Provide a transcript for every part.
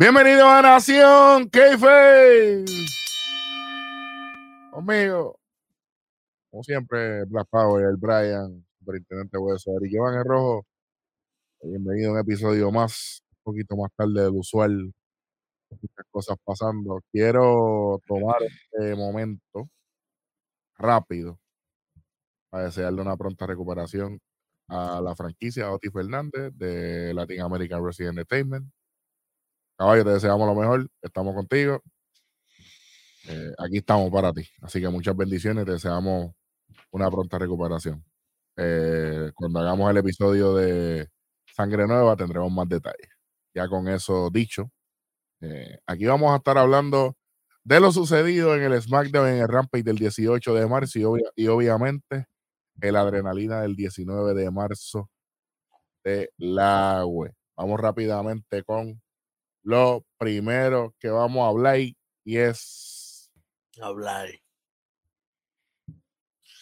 Bienvenido a Nación Keife. Conmigo, como siempre, Black Power, el Brian, superintendente Hueso, y Giovanni el Rojo. Bienvenido a un episodio más, un poquito más tarde del usual. Muchas cosas pasando. Quiero tomar este momento rápido para desearle una pronta recuperación a la franquicia Oti Fernández de Latin American Wrestling Entertainment. Caballo, te deseamos lo mejor. Estamos contigo. Eh, aquí estamos para ti. Así que muchas bendiciones. Te deseamos una pronta recuperación. Eh, cuando hagamos el episodio de Sangre Nueva tendremos más detalles. Ya con eso dicho, eh, aquí vamos a estar hablando de lo sucedido en el SmackDown en el Rampage del 18 de marzo y, y obviamente el adrenalina del 19 de marzo de la web. Vamos rápidamente con lo primero que vamos a hablar y es hablar.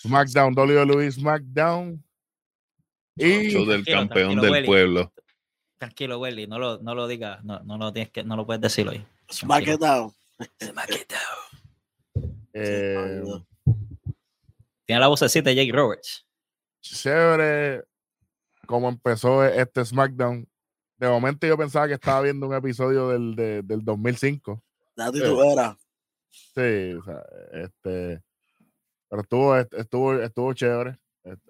SmackDown, WWE SmackDown. Y show del campeón del pueblo. Tranquilo, Welly, no lo, no lo digas, no, no, lo tienes que, no lo puedes decir hoy. SmackDown. SmackDown. Eh, Tiene la vocecita de Jake Roberts. Chévere cómo empezó este SmackDown. De momento yo pensaba que estaba viendo un episodio del, de, del 2005. La titubera. Sí, o sea, este. Pero estuvo, estuvo, estuvo chévere.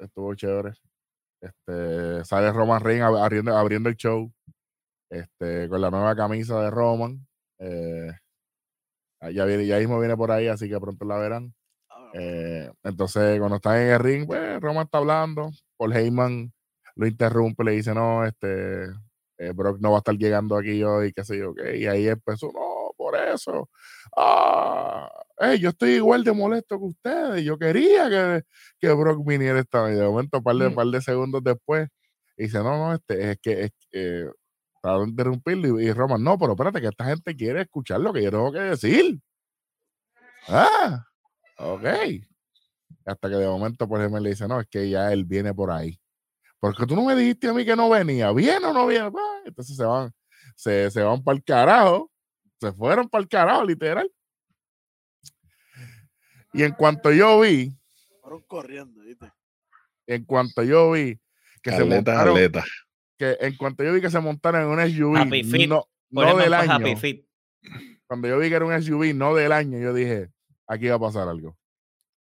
Estuvo chévere. Este, sale Roman Reigns abriendo, abriendo el show. Este, con la nueva camisa de Roman. Eh, ya, viene, ya mismo viene por ahí, así que pronto la verán. Eh, entonces, cuando están en el ring, pues Roman está hablando. Paul Heyman lo interrumpe, le dice, no, este, eh, Brock no va a estar llegando aquí hoy, qué sé yo, qué. Y ahí empezó, no, por eso. Ah, yo estoy igual de molesto que ustedes. Yo quería que, que Brock viniera esta vez. De momento, un par de, mm. par de segundos después, dice, no, no, este, es que, es, eh, para interrumpirlo. Y, y Roman, no, pero espérate, que esta gente quiere escuchar lo que yo tengo que decir. Ah, ok. Hasta que de momento, por ejemplo, le dice, no, es que ya él viene por ahí. Porque tú no me dijiste a mí que no venía. ¿Viene o no viene? Pues, entonces se van, se, se van para el carajo. Se fueron para el carajo, literal. Y en cuanto yo vi. Fueron corriendo, ¿viste? En cuanto yo vi que se montaron. Que en cuanto yo vi que se montaron en un SUV. No, no del año. Cuando yo vi que era un SUV, no del año, yo dije, aquí va a pasar algo.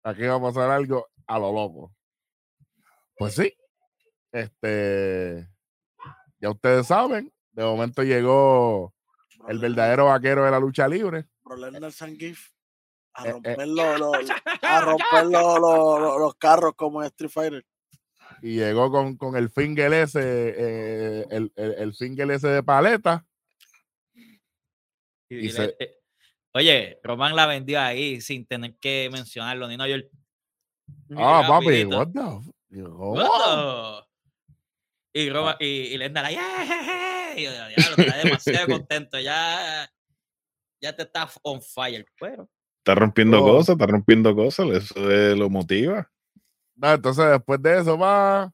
Aquí va a pasar algo a lo loco. Pues sí. Este. Ya ustedes saben, de momento llegó el verdadero vaquero de la lucha libre. a eh, eh. romper, los, carros como en Street Fighter. Y llegó con, con el finger ese, eh, el, el, finger ese de paleta. oye, Román la vendió ahí sin tener que mencionarlo ni no. Yo ah, papi, what Y, Roma, y, y Lenda la, yeah, ya, lo está demasiado contento, ya, ya te está on fire, pero. Está rompiendo cosas, está rompiendo cosas, eso lo motiva. No, entonces después de eso va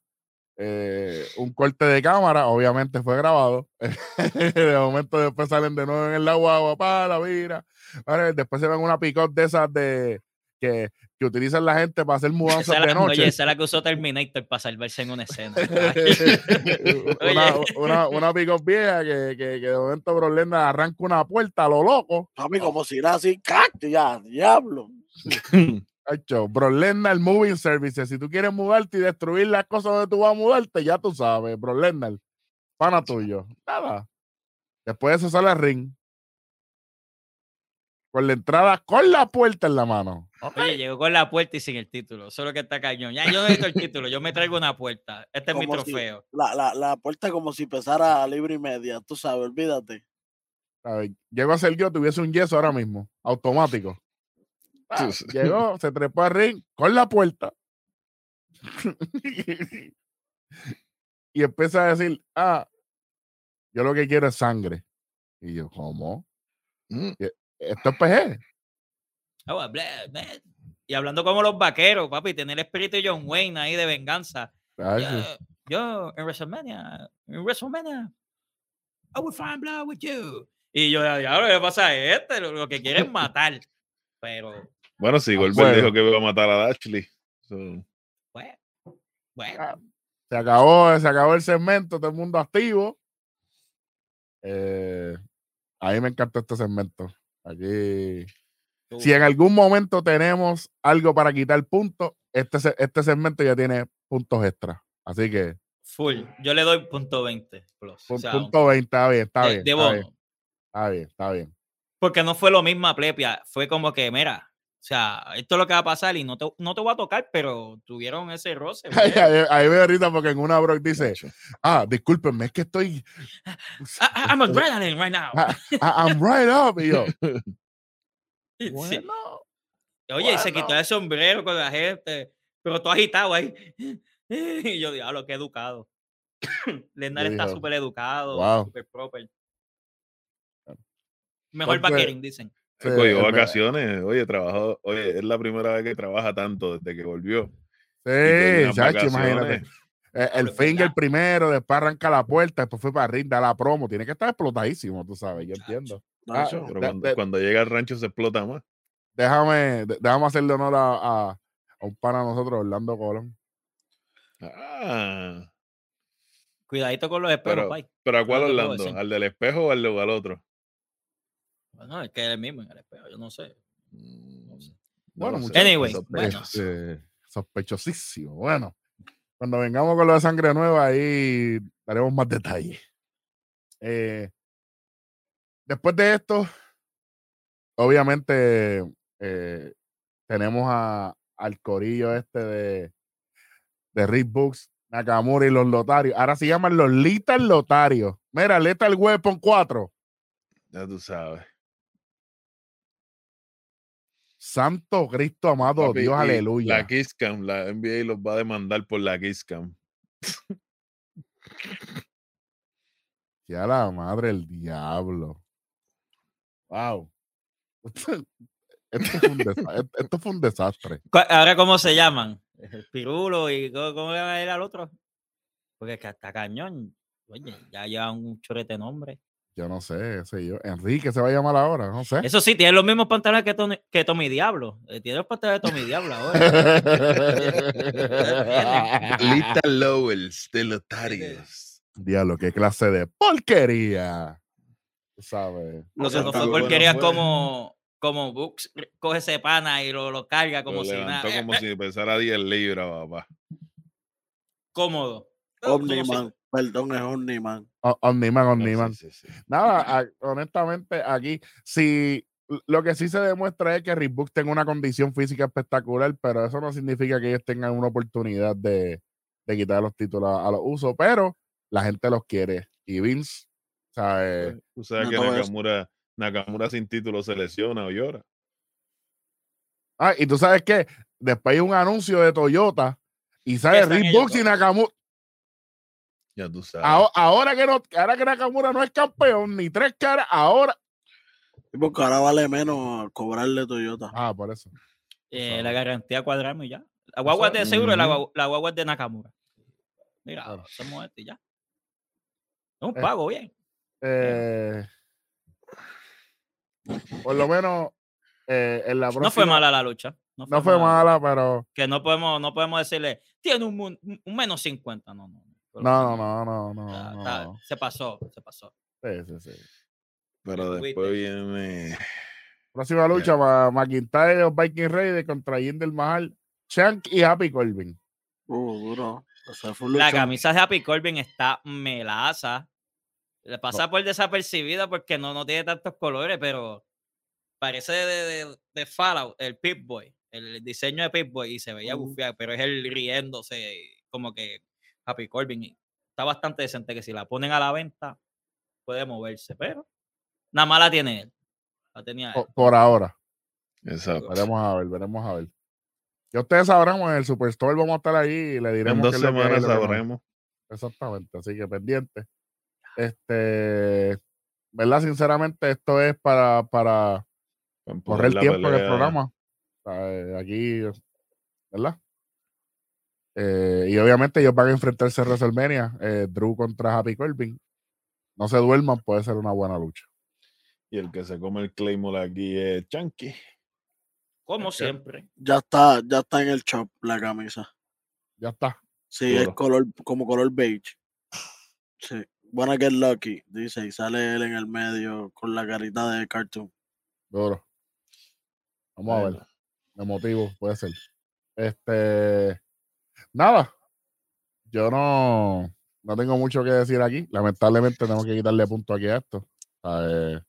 eh, un corte de cámara, obviamente fue grabado. de momento después salen de nuevo en el agua, para la vira. después se ven una picot de esas de que, que utilizan la gente para hacer mudanzas de noche. Oye, esa es la que usó Terminator para salvarse en una escena. una, una, una vieja que, que, que, de momento Brolenda arranca una puerta a lo loco. mí como si era así, ¡cacto! Ya, diablo. Brolenda, el moving service. Si tú quieres mudarte y destruir las cosas donde tú vas a mudarte, ya tú sabes, Brolenda, pana tuyo. Nada. Después de eso sale el ring con la entrada con la puerta en la mano. Oye, llegó con la puerta y sin el título. Solo que está cañón. Ya yo necesito el título. Yo me traigo una puerta. Este es mi trofeo. la, la, la, puerta como si pesara libre y media. Tú sabes, olvídate. A ver, llego a ser yo, tuviese un yeso ahora mismo. Automático. Ah, llegó, se trepó al ring con la puerta. y empieza a decir, ah, yo lo que quiero es sangre. Y yo, ¿cómo? Mm. Esto es PG. Ah, y hablando como los vaqueros, papi, tener el espíritu de John Wayne ahí de venganza. yo, en WrestleMania, en WrestleMania, I will find blood with you. Y yo, diablo, ¿qué pasa a este? Lo, lo que quiere es matar. Pero, Bueno, sí, Ah, Goldberg bueno. dijo que iba a matar a Dashley. So, pues, bueno. Ah, Se acabó, se acabó el segmento, todo el mundo activo. Eh, a mí me encantó este segmento. Aquí, si en algún momento tenemos algo para quitar puntos, este, este segmento ya tiene puntos extra. Así que Full. Yo le doy punto 20 plus. o pu- sea, punto 20, está bien, está de, bien. de está, bien está bien, está bien. Porque no fue lo mismo a Plepia. Fue como que, mira, sea, esto es lo que va a pasar y no te, no te voy a tocar, pero tuvieron ese roce. Ahí, brother. ahí- ahí veo ahorita porque en una Brock dice, ah, discúlpenme, es que estoy, I- I- I'm adrenaline right now. ah, ah, I'm right up. Y yo, Sí. bueno, Oye, y se bueno. quitó el sombrero con la gente, pero todo agitado ahí. Y yo, diablo, qué educado. Lendar está súper educado, wow. súper proper. Mejor ¿Cuál fue? vaquerín, dicen. Sí, cogió es verdad. vacaciones. Oye, trabajó. Oye, es la primera vez que trabaja tanto desde que volvió. Sí, chacho, imagínate. Eh, el es finger primero, después arranca la puerta, después fue para arriba, da la promo. Tiene que estar explotadísimo, tú sabes, yo entiendo. Ah, Pero de- cuando, de- cuando llega al rancho se explota más. Déjame, de- déjame hacerle honor a, a, a un pana de nosotros, Orlando Colón. Ah, Cuidadito con los espejos, pero, pai. pero ¿a cuál Orlando? ¿Al del espejo o al, al otro? Bueno, es que es el mismo en el espejo, yo no sé. Mm, no Bueno, sé, Anyway, bueno. Eh, sospechosísimo. Bueno, cuando vengamos con lo de sangre nueva, ahí daremos más detalles. Eh, después de esto, obviamente, eh, tenemos a, al corillo este de, de Rick Books, Nakamura y los Lotarios. Ahora se llaman los Lethal Lotarios. Mira, Lethal Weapon 4. Ya tú sabes. Santo Cristo amado, Papi, Dios, aleluya. La Kiss Cam, la NBA los va a demandar por la Kiss Cam. Ya la madre del diablo. Wow. Esto fue un, desa- esto fue un desastre. Ahora, ¿cómo se llaman? El pirulo y ¿cómo, cómo era el otro? Porque es que hasta cañón. Oye, ya llevan un chorrete nombre. Yo no sé, sé yo. Enrique se va a llamar ahora, no sé. Eso sí, tiene los mismos pantalones que, Tony- que Tommy Diablo. Eh, Tiene los pantalones de Tommy Diablo ahora. Lita Lowells de Lotarios. Diablo, qué clase de porquería. Tú sabes. se sea, no fue bueno, porquería fue. como, como Books coge ese pana y lo, lo carga Lo como si nada. Eh, como eh, si pesara 10 libras, papá. Cómodo. Omniman, perdón, es Omniman. O- Omniman, Ah, Omniman. sí, sí, sí. Nada, a- honestamente, aquí, si lo que sí se demuestra es que Reebok tenga una condición física espectacular, pero eso no significa que ellos tengan una oportunidad de, de quitar los títulos a, a los usos, pero la gente los quiere. Y Vince, ¿sabes? Tú sabes No que. Nakamura, Nakamura sin título se lesiona o llora. Ah, y tú sabes que después hay un anuncio de Toyota y sale Reebok y. Nakamura. Ya tú sabes. Ahora, ahora que no, ahora que Nakamura no es campeón, ni tres caras, ahora. Sí, Porque ahora vale menos cobrarle Toyota. Ah, por eso. Eh, la garantía cuadramos y ya. La guagua es de seguro, la, guagua, la guagua es de Nakamura. Mira, Claro. hacemos esto y ya. Es un Eh, pago, bien. Eh, por lo menos eh, en la próxima. No fue mala la lucha. No fue, No fue mala. mala, pero. Que no podemos, no podemos decirle, tiene un menos 50. No, no. No. No, no, no, no, está- no. está- no. se pasó, se pasó. Sí, sí, sí. Pero después viene. Próxima lucha para McIntyre los Viking Raiders contra Jinder Mahal, Shank y Happy Corbin. Uh, duro. O sea, fue un La camisa de Happy Corbin está melaza. Le pasa por desapercibida porque no, no tiene tantos colores, pero parece de, de, de Fallout, el Pip-Boy, el diseño de Pip-Boy, y se veía Ujú. bufiado, pero es él riéndose, como que Happy Corbin. y Está bastante decente que si la ponen a la venta, puede moverse, pero nada más la tiene él. La tenía él. Por, por ahora. Exacto. Veremos a ver, veremos a ver. Ya ustedes sabrán, en el Superstore vamos a estar ahí y le diremos En dos que semanas no. sabremos. Exactamente, así que pendiente. Este, ¿verdad? Sinceramente, esto es para, para correr el tiempo en el programa. O sea, eh, aquí, ¿verdad? Eh, y obviamente ellos van a enfrentarse a WrestleMania, eh, Drew contra Happy Corbin. No se duerman, puede ser una buena lucha. Y el que se come el Claymore aquí es Chunky. Como siempre. Ya está, ya está en el shop la camisa. Ya está. Sí, es color, como color beige. Sí. Wanna get lucky, dice, y sale él en el medio con la carita de cartoon. Duro. Vamos a ver. De motivo, puede ser. Este. Nada. Yo no, no tengo mucho que decir aquí. Lamentablemente tengo que quitarle punto aquí a esto. Eh,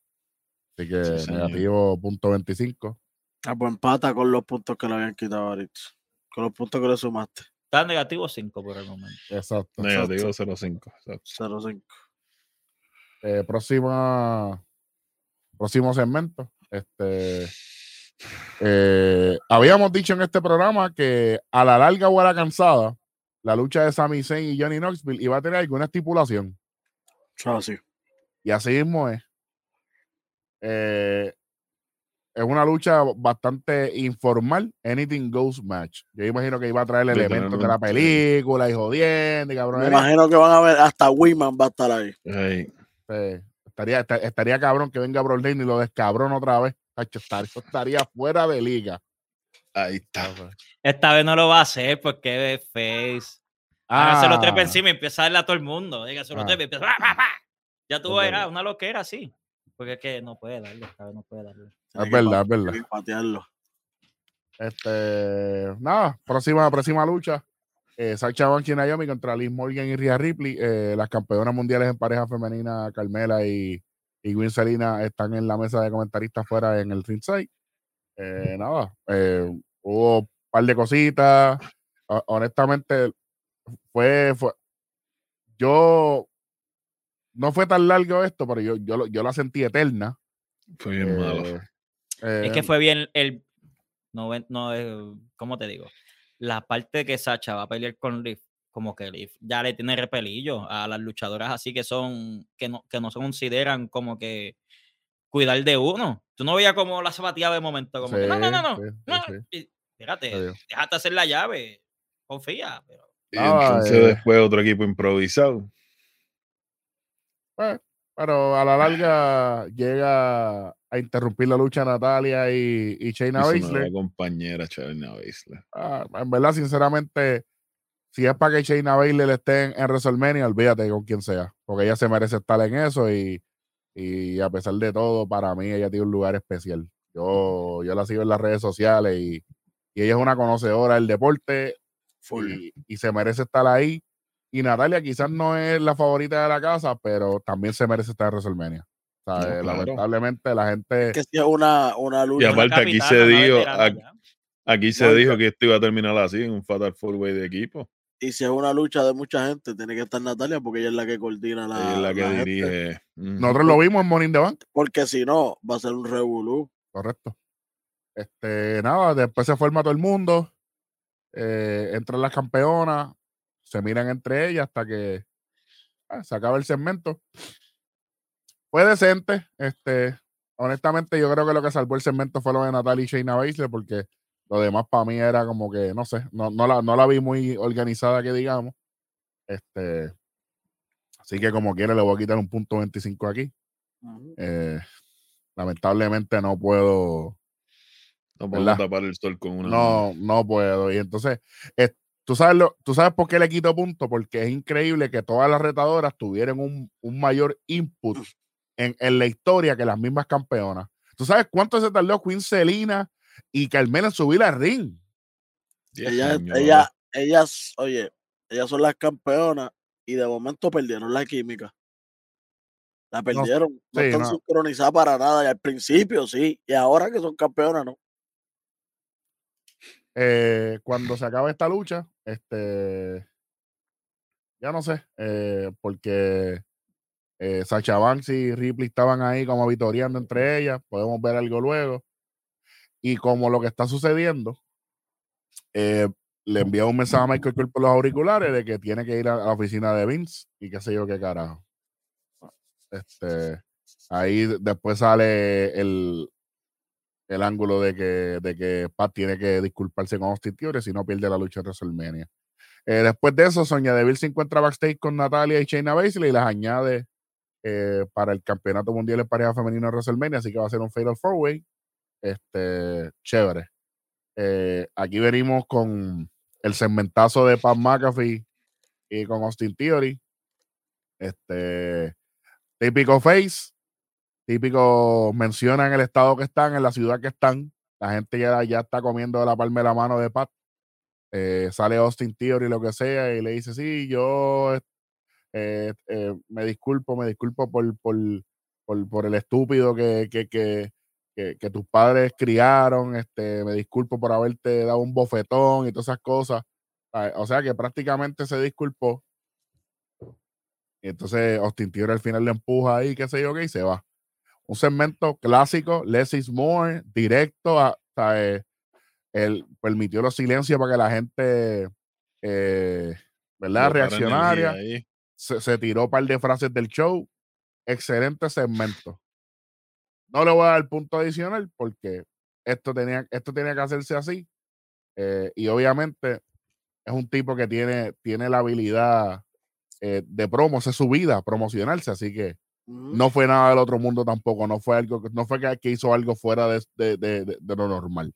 así que Sí, negativo punto 25. Ah, pues empata con los puntos que le habían quitado ahorita. Con los puntos que le sumaste. Está negativo 5 por el momento. Exacto. Negativo 0.5. exacto. 0-5. Eh, próxima, próximo segmento. Este, eh, habíamos dicho en este programa que a la larga o a la cansada, la lucha de Sami Zayn y Johnny Knoxville iba a tener alguna estipulación. Así. Y así mismo es. Eh, es una lucha bastante informal. Anything goes match. Yo imagino que iba a traer elementos de la película y jodiendo y Me imagino que van a ver, hasta Wiman va a estar ahí. Eh, estaría, esta- estaría cabrón que venga Brock y lo descabrón otra vez. Tacho, estaría, estaría fuera de liga. ahí está. Esta vez no lo va a hacer porque es face. Hágase los trepa Ah, encima y empieza a darle a todo el mundo. Dígase los Ah. trepa y empieza. ¡pa, pa, pa! Ya tú verás, una loquera así. Porque es que no puede darle, esta vez no puede darle. Es verdad, es verdad. patearlo. Este, nada, próxima, próxima lucha. Eh, Sacha Banks y Naomi contra Liz Morgan y Rhea Ripley. Eh, las campeonas mundiales en pareja femenina, Carmela y, y Gwen Selina, están en la mesa de comentaristas fuera en el ringside. Eh, nada, eh, hubo un par de cositas. Ho- honestamente, fue, fue. Yo. No fue tan largo esto, pero yo, yo, lo- yo la sentí eterna. Fue bien Eh, malo. Es eh, que fue bien el. No, no, eh, ¿cómo te digo? La parte de que Sacha va a pelear con Liv, como que ya le tiene repelillo a las luchadoras así que son, que no, que no se consideran como que cuidar de uno. Tú no veías como la zapateaba de momento, como que, no, no, no, no, Sí, no, sí. Fíjate, déjate hacer la llave, confía, pero Y ah, entonces eh. después otro equipo improvisado. Pues, pero a la larga llega a interrumpir la lucha Natalia y, y Shayna Baszler. compañera, Charina Baszler. Ah, en verdad, sinceramente, si es para que Shayna Baszler esté en, en WrestleMania, olvídate con quien sea, porque ella se merece estar en eso y, y a pesar de todo, para mí ella tiene un lugar especial. Yo, yo la sigo en las redes sociales y, y ella es una conocedora del deporte y, y se merece estar ahí. Y Natalia quizás no es la favorita de la casa, pero también se merece estar en WrestleMania. O sea, No, claro. Lamentablemente la gente... Que si es una, una Y lucha. aparte aquí se dijo, aquí, se dijo que esto iba a terminar así, en un fatal four way de equipo. Y si es una lucha de mucha gente, tiene que estar Natalia porque ella es la que coordina la. Ella es la que la dirige. Nosotros lo vimos en Morning the Bank. Porque si no, va a ser un revolú. Correcto. Este, nada, después se forma todo el mundo. eh, entran las campeonas, se miran entre ellas hasta que ah, se acaba el segmento. Fue decente. Este, honestamente, yo creo que lo que salvó el segmento fue lo de Natalia y Shayna Baszler, porque lo demás para mí era como que, no sé, no, no, la, no la vi muy organizada, que digamos. Este, así que como quiera, le voy a quitar un punto 25 aquí. Eh, lamentablemente no puedo No ¿verdad? tapar el sol con una. no, no puedo. Y entonces, eh, ¿tú, sabes lo, ¿tú sabes por qué le quito punto? Porque es increíble que todas las retadoras tuvieran un, un mayor input en, en la historia que las mismas campeonas. ¿Tú sabes cuánto se tardó Queen Selina y Carmela subir al ring? Ella, ella, ellas, oye, ellas son las campeonas y de momento perdieron la química. La perdieron. No, sí, están no. sincronizadas para nada. Y al principio sí. Y ahora que son campeonas, no. Eh, cuando se acaba esta lucha, este, ya no sé, eh, porque eh, Sacha Banks y Ripley estaban ahí como vitoriando entre ellas, podemos ver algo luego. Y como lo que está sucediendo, eh, le envía un mensaje a Michael Cole por los auriculares de que tiene que ir a la oficina de Vince y qué sé yo qué carajo. Este, ahí después sale el, el ángulo de que, de que Pat tiene que disculparse con Austin Theory si no pierde la lucha de WrestleMania. Eh, después de eso, Sonia Deville se encuentra backstage con Natalia y Shayna Baszler y las añade eh, para el campeonato mundial de pareja femenina de WrestleMania, así que va a ser un Fatal Four Way. Este, chévere. Eh, aquí venimos con el segmentazo de Pat McAfee y con Austin Theory. Este, típico face, típico mencionan el estado que están, en la ciudad que están. La gente ya, ya está comiendo la palma de la mano de Pat. Eh, sale Austin Theory, lo que sea, y le dice, sí, yo eh, me disculpo, me disculpo por, por, por, el estúpido que, que, que, tus padres criaron, este, me disculpo por haberte dado un bofetón y todas esas cosas. O sea que prácticamente se disculpó. Y entonces Austin Theory al final le empuja ahí, qué sé yo, qué, y se va. Un segmento clásico, less is more, directo, a, él permitió los silencios para que la gente, eh, ¿verdad? Reaccionaria se, tiró un par de frases del show. Excelente segmento. No le voy a dar punto adicional porque esto tenía, esto tenía que hacerse así. Eh, y obviamente es un tipo que tiene, tiene la habilidad eh, de promo, es su vida, promocionarse, así que no fue nada del otro mundo tampoco, no fue algo, no fue que, hizo algo fuera de, de, de, lo normal.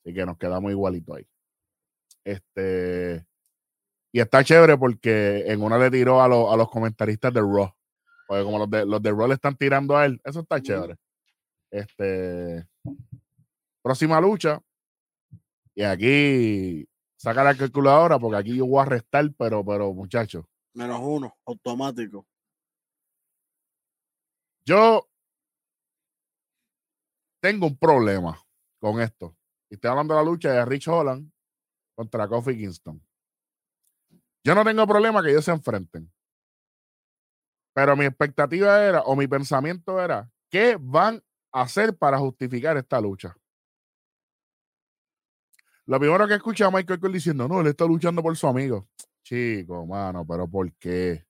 Así que nos quedamos igualito ahí. Este, y está chévere porque en una le tiró a, a los comentaristas de Raw. Porque como los de, los de Raw le están tirando a él, eso está chévere. Este. Próxima lucha. Y aquí saca la calculadora porque aquí yo voy a restar, pero, pero muchachos. Menos uno, automático. Yo tengo un problema con esto. Y estoy hablando de la lucha de Rich Holland contra Kofi Kingston. Yo no tengo problema que ellos se enfrenten. Pero mi expectativa era, o mi pensamiento era, ¿qué van a hacer para justificar esta lucha? Lo primero que escuché a Michael Cole diciendo, no, él está luchando por su amigo. Chico, mano, pero ¿por qué?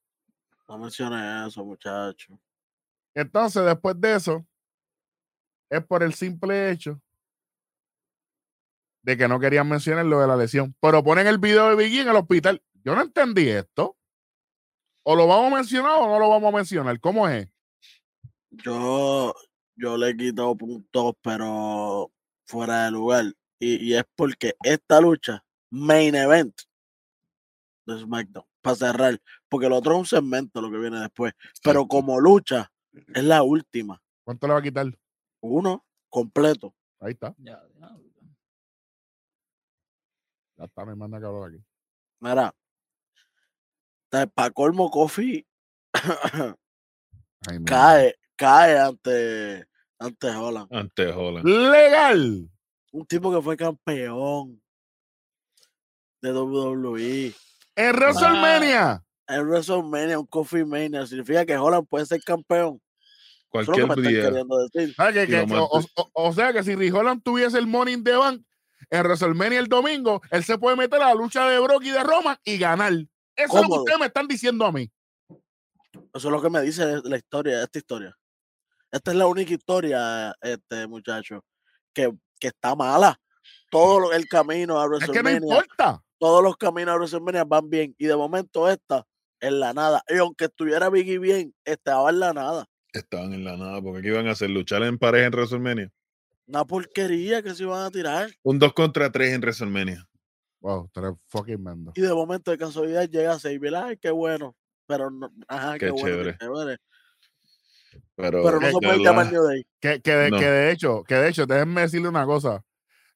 No menciones eso, muchacho. Entonces, después de eso, es por el simple hecho de que no querían mencionar lo de la lesión. Pero ponen el video de Biggie en el hospital. Yo no entendí esto. ¿O lo vamos a mencionar o no lo vamos a mencionar? ¿Cómo es? Yo, yo le he quitado puntos, pero fuera de lugar. Y, es porque esta lucha, main event de SmackDown, para cerrar, porque el otro es un segmento, lo que viene después. Pero como lucha, es la última. ¿Cuánto le va a quitar? Uno, completo. Ahí está. Ya, está, me manda cabrón aquí. Mira, para colmo Kofi cae, cae ante, ante Holland. Ante Holland. Legal. Un tipo que fue campeón de WWE. En WrestleMania. en WrestleMania, un Coffee Mania. Significa que Holland puede ser campeón. Cualquier día. o, sea que si Holland tuviese el Morning de Bank en WrestleMania el domingo, él se puede meter a la lucha de Brock y de Roma y ganar. Eso es lo que ustedes me están diciendo a mí. Eso es lo que me dice la historia, esta historia. Esta es la única historia, este muchacho, que, que está mala. Todo el camino a WrestleMania. Es que no importa. Todos los caminos a WrestleMania van bien. Y de momento esta, en la nada. Y aunque estuviera Biggie bien, estaba en la nada. Estaban en la nada, porque ¿qué iban a hacer? ¿Luchar en pareja en WrestleMania? Una porquería que se iban a tirar. Un 2 contra 3 en WrestleMania. Wow, tres fucking mando. Y de momento de casualidad llega a Xavier, ay, qué bueno. Pero no, ajá, qué, chévere. Bueno, Pero, Pero, no se puede llamar New Day. Que, que, de, que, de hecho, que de hecho, déjenme decirle una cosa.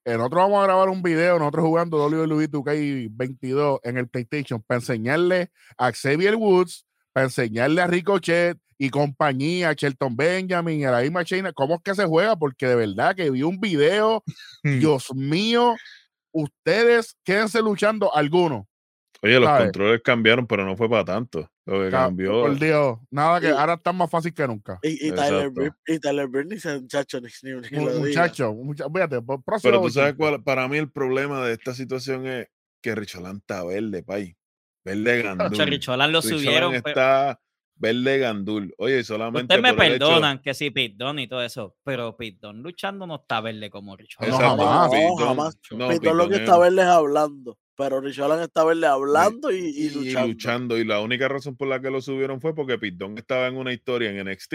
Eh, nosotros vamos a grabar un video, nosotros jugando WWE 2K22 en el PlayStation para enseñarle a Xavier Woods, para enseñarle a Ricochet y compañía, a Shelton Benjamin, a la misma Chaina, cómo es que se juega, porque de verdad que vi un video, Dios mío, ustedes quédense luchando algunos. Oye, los controles cambiaron, pero no fue para tanto. Lo que cambió. Por Dios, nada que ahora está más fácil que nunca. Y, y Tyler, y Tyler dice muchacho, ni, ni, muchacho, muchacho, fíjate, Pero tú sabes cuál, para mí el problema de esta situación es que Richolán está verde, pay. Verde ganando. Richolán lo subieron. Está verde gandul. Oye, solamente. Ustedes me por el hecho- perdonan que sí, Pitón y todo eso, pero Pitón luchando no está verde como Richard. No, jamás. No, Pitón- jamás. no, Pitón lo que es- está verle es hablando. Pero Richard está verle hablando y, y y luchando. luchando. Y la única razón por la que lo subieron fue porque Pitón estaba en una historia en NXT.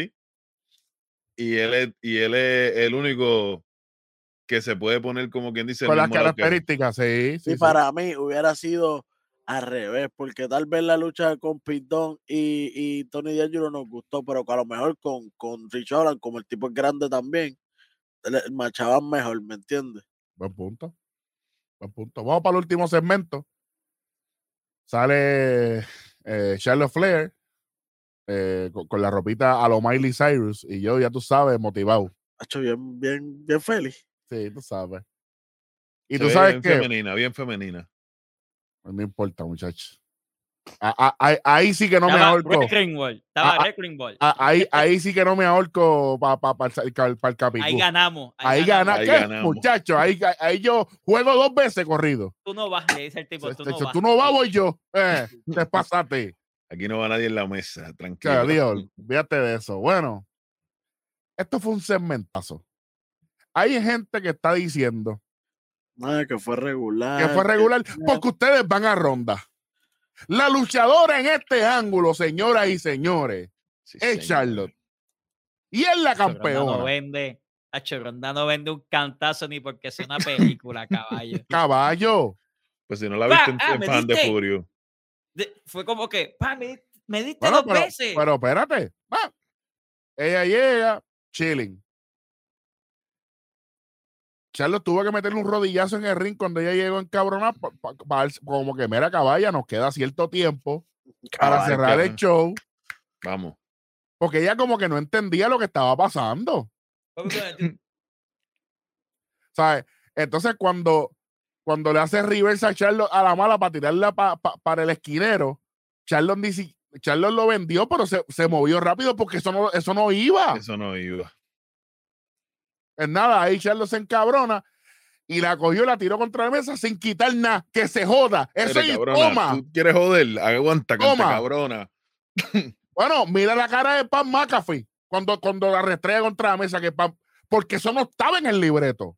Y él es, y él es el único que se puede poner como quien dice. Con las que- características, sí. sí, y sí. para mí hubiera sido al revés, porque tal vez la lucha con Pitón y, y Tony D'Angelo nos gustó, pero que a lo mejor con, con Rich Holland, como el tipo es grande también, le machaban mejor, ¿me entiendes? Buen punto. Buen punto. Vamos para el último segmento. Sale eh, Charlotte Flair eh, con, con la ropita a lo Miley Cyrus y yo, ya tú sabes, motivado. Ha hecho bien, bien, bien feliz. Sí, tú sabes. Y se tú sabes bien que femenina, bien femenina. no importa, muchachos. Ahí sí que no me estaba ahorco. Wrestling Ball, estaba Ah, ah, Wrestling Ball. A- Ahí, ahí sí que no me ahorco para el capítulo. Ahí ganamos. Ahí Ahí ¿qué, ganamos. muchacho? Ahí, ahí yo juego dos veces corrido. Tú no vas, le dice el tipo, tú Tú no no, vas. tú no vas, voy yo. Eh, te pasaste. Aquí no va nadie en la mesa, tranquilo. Dios, fíjate de eso. Bueno, esto fue un segmentazo. Hay gente que está diciendo Nada, que fue regular. que fue regular porque ustedes van a ronda. La luchadora en este ángulo, señoras y señores, Sí, es señor. Charlotte. Y es la Ronda No campeona. vende, Hacho, Ronda no vende un cantazo ni porque es una película, caballo. Caballo. Pues si no la Pa, viste en, ah, en me Fan de. Furio. De- fue como que, pa, me, me diste Bueno, dos pero, veces. pero espérate. va. Ella llega, chilling. Charlotte tuvo que meterle un rodillazo en el ring cuando ella llegó en cabrona, como que mira caballa, nos queda cierto tiempo para cerrar el show, Vamos. porque ella como que no entendía lo que estaba pasando. ¿sabes? Entonces, cuando, cuando le hace reverse a Charlotte a la mala para tirarla pa- pa- para el esquinero, Charlotte, ni si- Charlotte lo vendió, pero se, se movió rápido porque eso no, eso no iba. Eso no iba. En nada, ahí Charlotte se encabrona y la cogió y la tiró contra la mesa sin quitar nada. Que se joda. Eso es toma. ¿Tú quieres joder? Aguanta, Toma. cabrona. Bueno, mira la cara de Pam McAfee cuando, cuando la restrega contra la mesa, que Pam- porque eso no estaba en el libreto.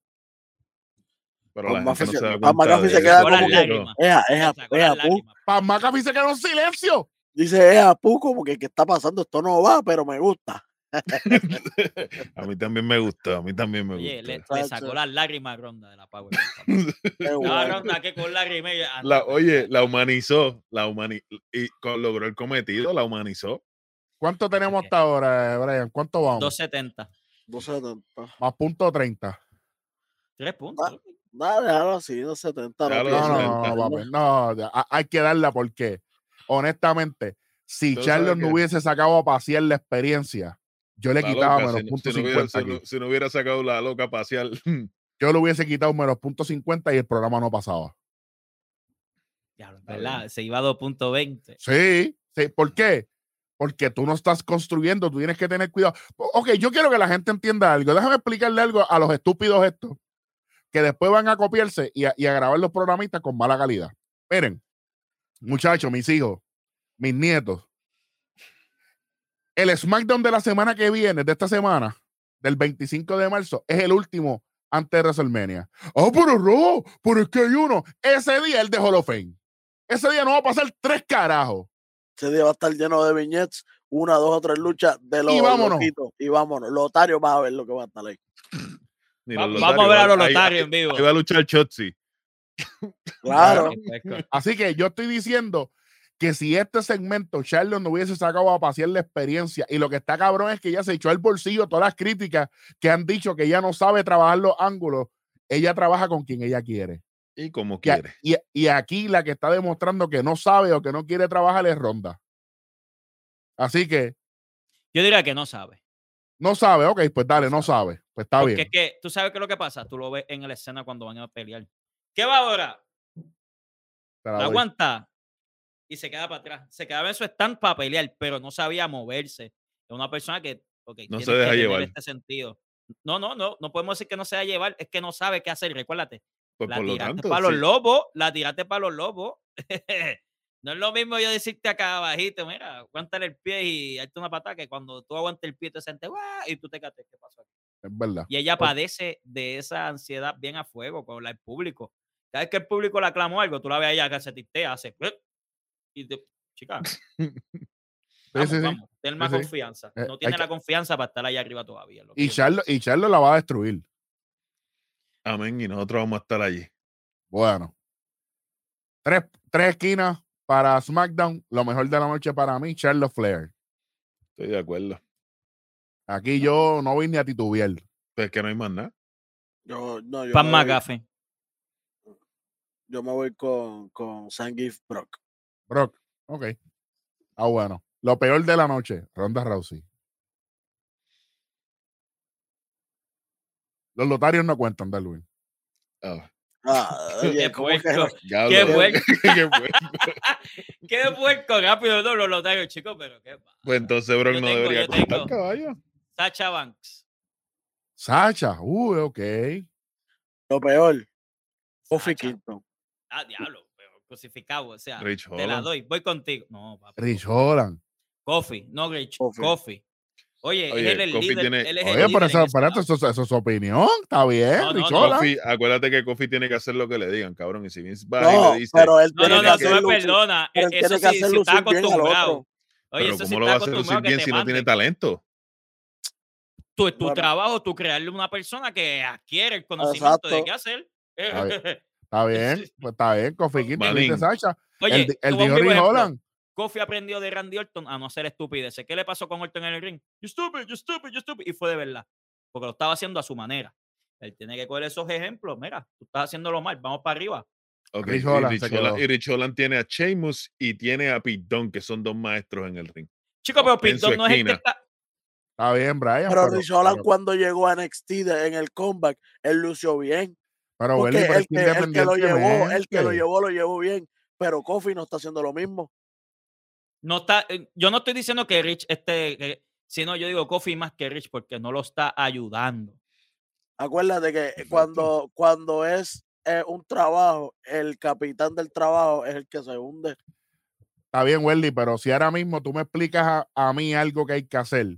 Pero no McAfee se queda como que-. Pam McAfee se quedó en silencio. Dice Eja, pu, como que ¿qué está pasando? Esto no va, pero me gusta. a mí también me gustó, a mí también me Oye, le, gustó. le Chacho. sacó las lágrimas a Ronda de la Power. Qué La bueno. Ronda que con lágrimas. La, oye, la humanizó, la humani y logró el cometido, la humanizó. ¿Cuánto tenemos hasta ahora, Brian? ¿Cuánto vamos? 270. 270. Más punto 30. Tres puntos. Nada, déjalo así, 270. Déjalo No, no, no, no, 70. papi, no, ya, hay que darla porque, honestamente, si sabes no hubiese sacado a pasear la experiencia, yo le La quitaba loca, menos si, no- punto si no hubiera, 50 si no- aquí. si no hubiera sacado la loca pasear, Yo le hubiese quitado menos punto 50 y el programa no pasaba. Está ¿verdad? Se iba a 2.20. Sí, sí. ¿Por qué? Porque tú no estás construyendo, tú tienes que tener cuidado. Ok, yo quiero que la gente entienda algo. Déjame explicarle algo a los estúpidos estos que después van a copiarse y a, y a grabar los programistas con mala calidad. Miren, muchachos, mis hijos, mis nietos. El SmackDown de la semana que viene, de esta semana, del 25 de marzo, es el último antes de WrestleMania. Oh, pero rojo, pero es que hay uno. Ese día el de Hall of Fame. Ese día no va a pasar tres carajos. Ese día va a estar lleno de viñetes, una, dos o tres luchas de los Y vámonos. loquitos. Y vámonos. Lotario vas a ver lo que va a estar ahí. ni Va- Vamos a ver a los lotarios en vivo. Ahí va a luchar Chotzi. Claro. Así que yo estoy diciendo que si este segmento Charlotte no hubiese sacado a pasear la experiencia y lo que está cabrón es que ella se echó al bolsillo todas las críticas que han dicho que ella no sabe trabajar los ángulos, ella trabaja con quien ella quiere. Y como quiere. y- y aquí la que está demostrando que no sabe o que no quiere trabajar es Ronda. Así que Yo diría que no sabe. no sabe, ok, pues dale, no sabe. Pues está Porque bien. es que tú sabes qué es lo que pasa. Tú lo ves en la escena cuando van a pelear. ¿Qué va ahora? Aguanta y se queda para atrás. Se quedaba en su stand para pelear, pero no sabía moverse. Es una persona que No se deja llevar. este sentido. No, no, no, no podemos decir que no se deja llevar, es que no sabe qué hacer. Recuérdate, Pues la por lo tiraste tanto, para los lobos, la tiraste para los lobos. No es lo mismo yo decirte acá abajito, mira, aguántale el pie y darte una patada que cuando tú aguantas el pie te sientes, y tú te cates, ¿qué pasó aquí? Es verdad. Y ella padece de esa ansiedad bien a fuego con la- el público. Cada vez que el público le aclamó algo, tú la ves a ella que se titea, hace. Y te, chica, vamos, sí, sí. vamos, ten más Sí, sí. confianza. Eh, No hay tiene que- la confianza para estar allá arriba todavía. lo Y Charlo, y Charlo la va a destruir. Amén. Y nosotros vamos a estar allí. Bueno. Tres, tres esquinas para SmackDown. Lo mejor de la noche para mí, Charlotte Flair. Estoy de acuerdo. Aquí yo no voy ni a titubear. Pues es que no hay más nada. Yo, no, yo, Pan me voy, McGaffey. yo me voy con, con Zangief Brock. Brock. Ok. Ah, bueno. Lo peor de la noche, Ronda Rousey. Los lotarios no cuentan, Darwin. Ah, Ah, oye, Qué ¿cómo que puerco. Qué bueno. qué bueno. Qué puerco rápido, no lo notario, chicos, pero qué pasa. Pues entonces Brock Yo no tengo, debería contar, caballo. Sacha Banks. Sacha. Uy, ok. Lo peor, Kofi. Kingston. Ah, diablo, crucificado, o sea, Rich te la Holland. doy, voy contigo. No, papi. Rich Holland. Coffee, no Rich, Kofi. Coffee. Oye, Oye, él es el Kofi líder. tiene- él es el Oye, líder pero eso, eso, eso es su opinión. Está bien, No, no, Rich no. Holland. Kofi, acuérdate que Kofi tiene que hacer lo que le digan, cabrón. Y si Vince va y le dice, pero él No, tiene no, que no, tú hacer me pero él Eso sí, si está acostumbrado. Oye, pero eso ¿cómo sí lo va a hacer lucir bien si no tiene talento? Tu, tu Bueno. trabajo, tú crearle a una persona que adquiere el conocimiento de Exacto. qué hacer. Está bien. Está bien, pues está bien. Kofi Kingston Manín. dice Sacha. Oye, el, el dijo Rich ejemplo. Holland. Kofi aprendió de Randy Orton a no hacer estupideces. ¿Qué le pasó con Orton en el ring? You stupid, you stupid, you stupid. Y fue de verdad. Porque lo estaba haciendo a su manera. Él tiene que coger esos ejemplos. Mira, tú estás haciéndolo mal, vamos para arriba. Ok, Rich y Holland Rich se Holland- y Rich Holland tiene a Sheamus y tiene a Pete Dunne, que son dos maestros en el ring. Chico, pero Pintón no es el que está. Está bien, Brian. Pero pero, Rich Holland pero- cuando llegó a NXT de- en el comeback, él lució bien. Pero, Porque Welly, pero el es que, el que lo llevó, el que lo llevó, lo llevó bien. Pero Kofi no está haciendo lo mismo. No está, eh, yo no estoy diciendo que Rich esté, que- sino yo digo Kofi más que Rich porque no lo está ayudando. Acuérdate que Perfecto. cuando, cuando es eh, un trabajo, el capitán del trabajo es el que se hunde. Está bien, Welly, pero si ahora mismo tú me explicas a, a mí algo que hay que hacer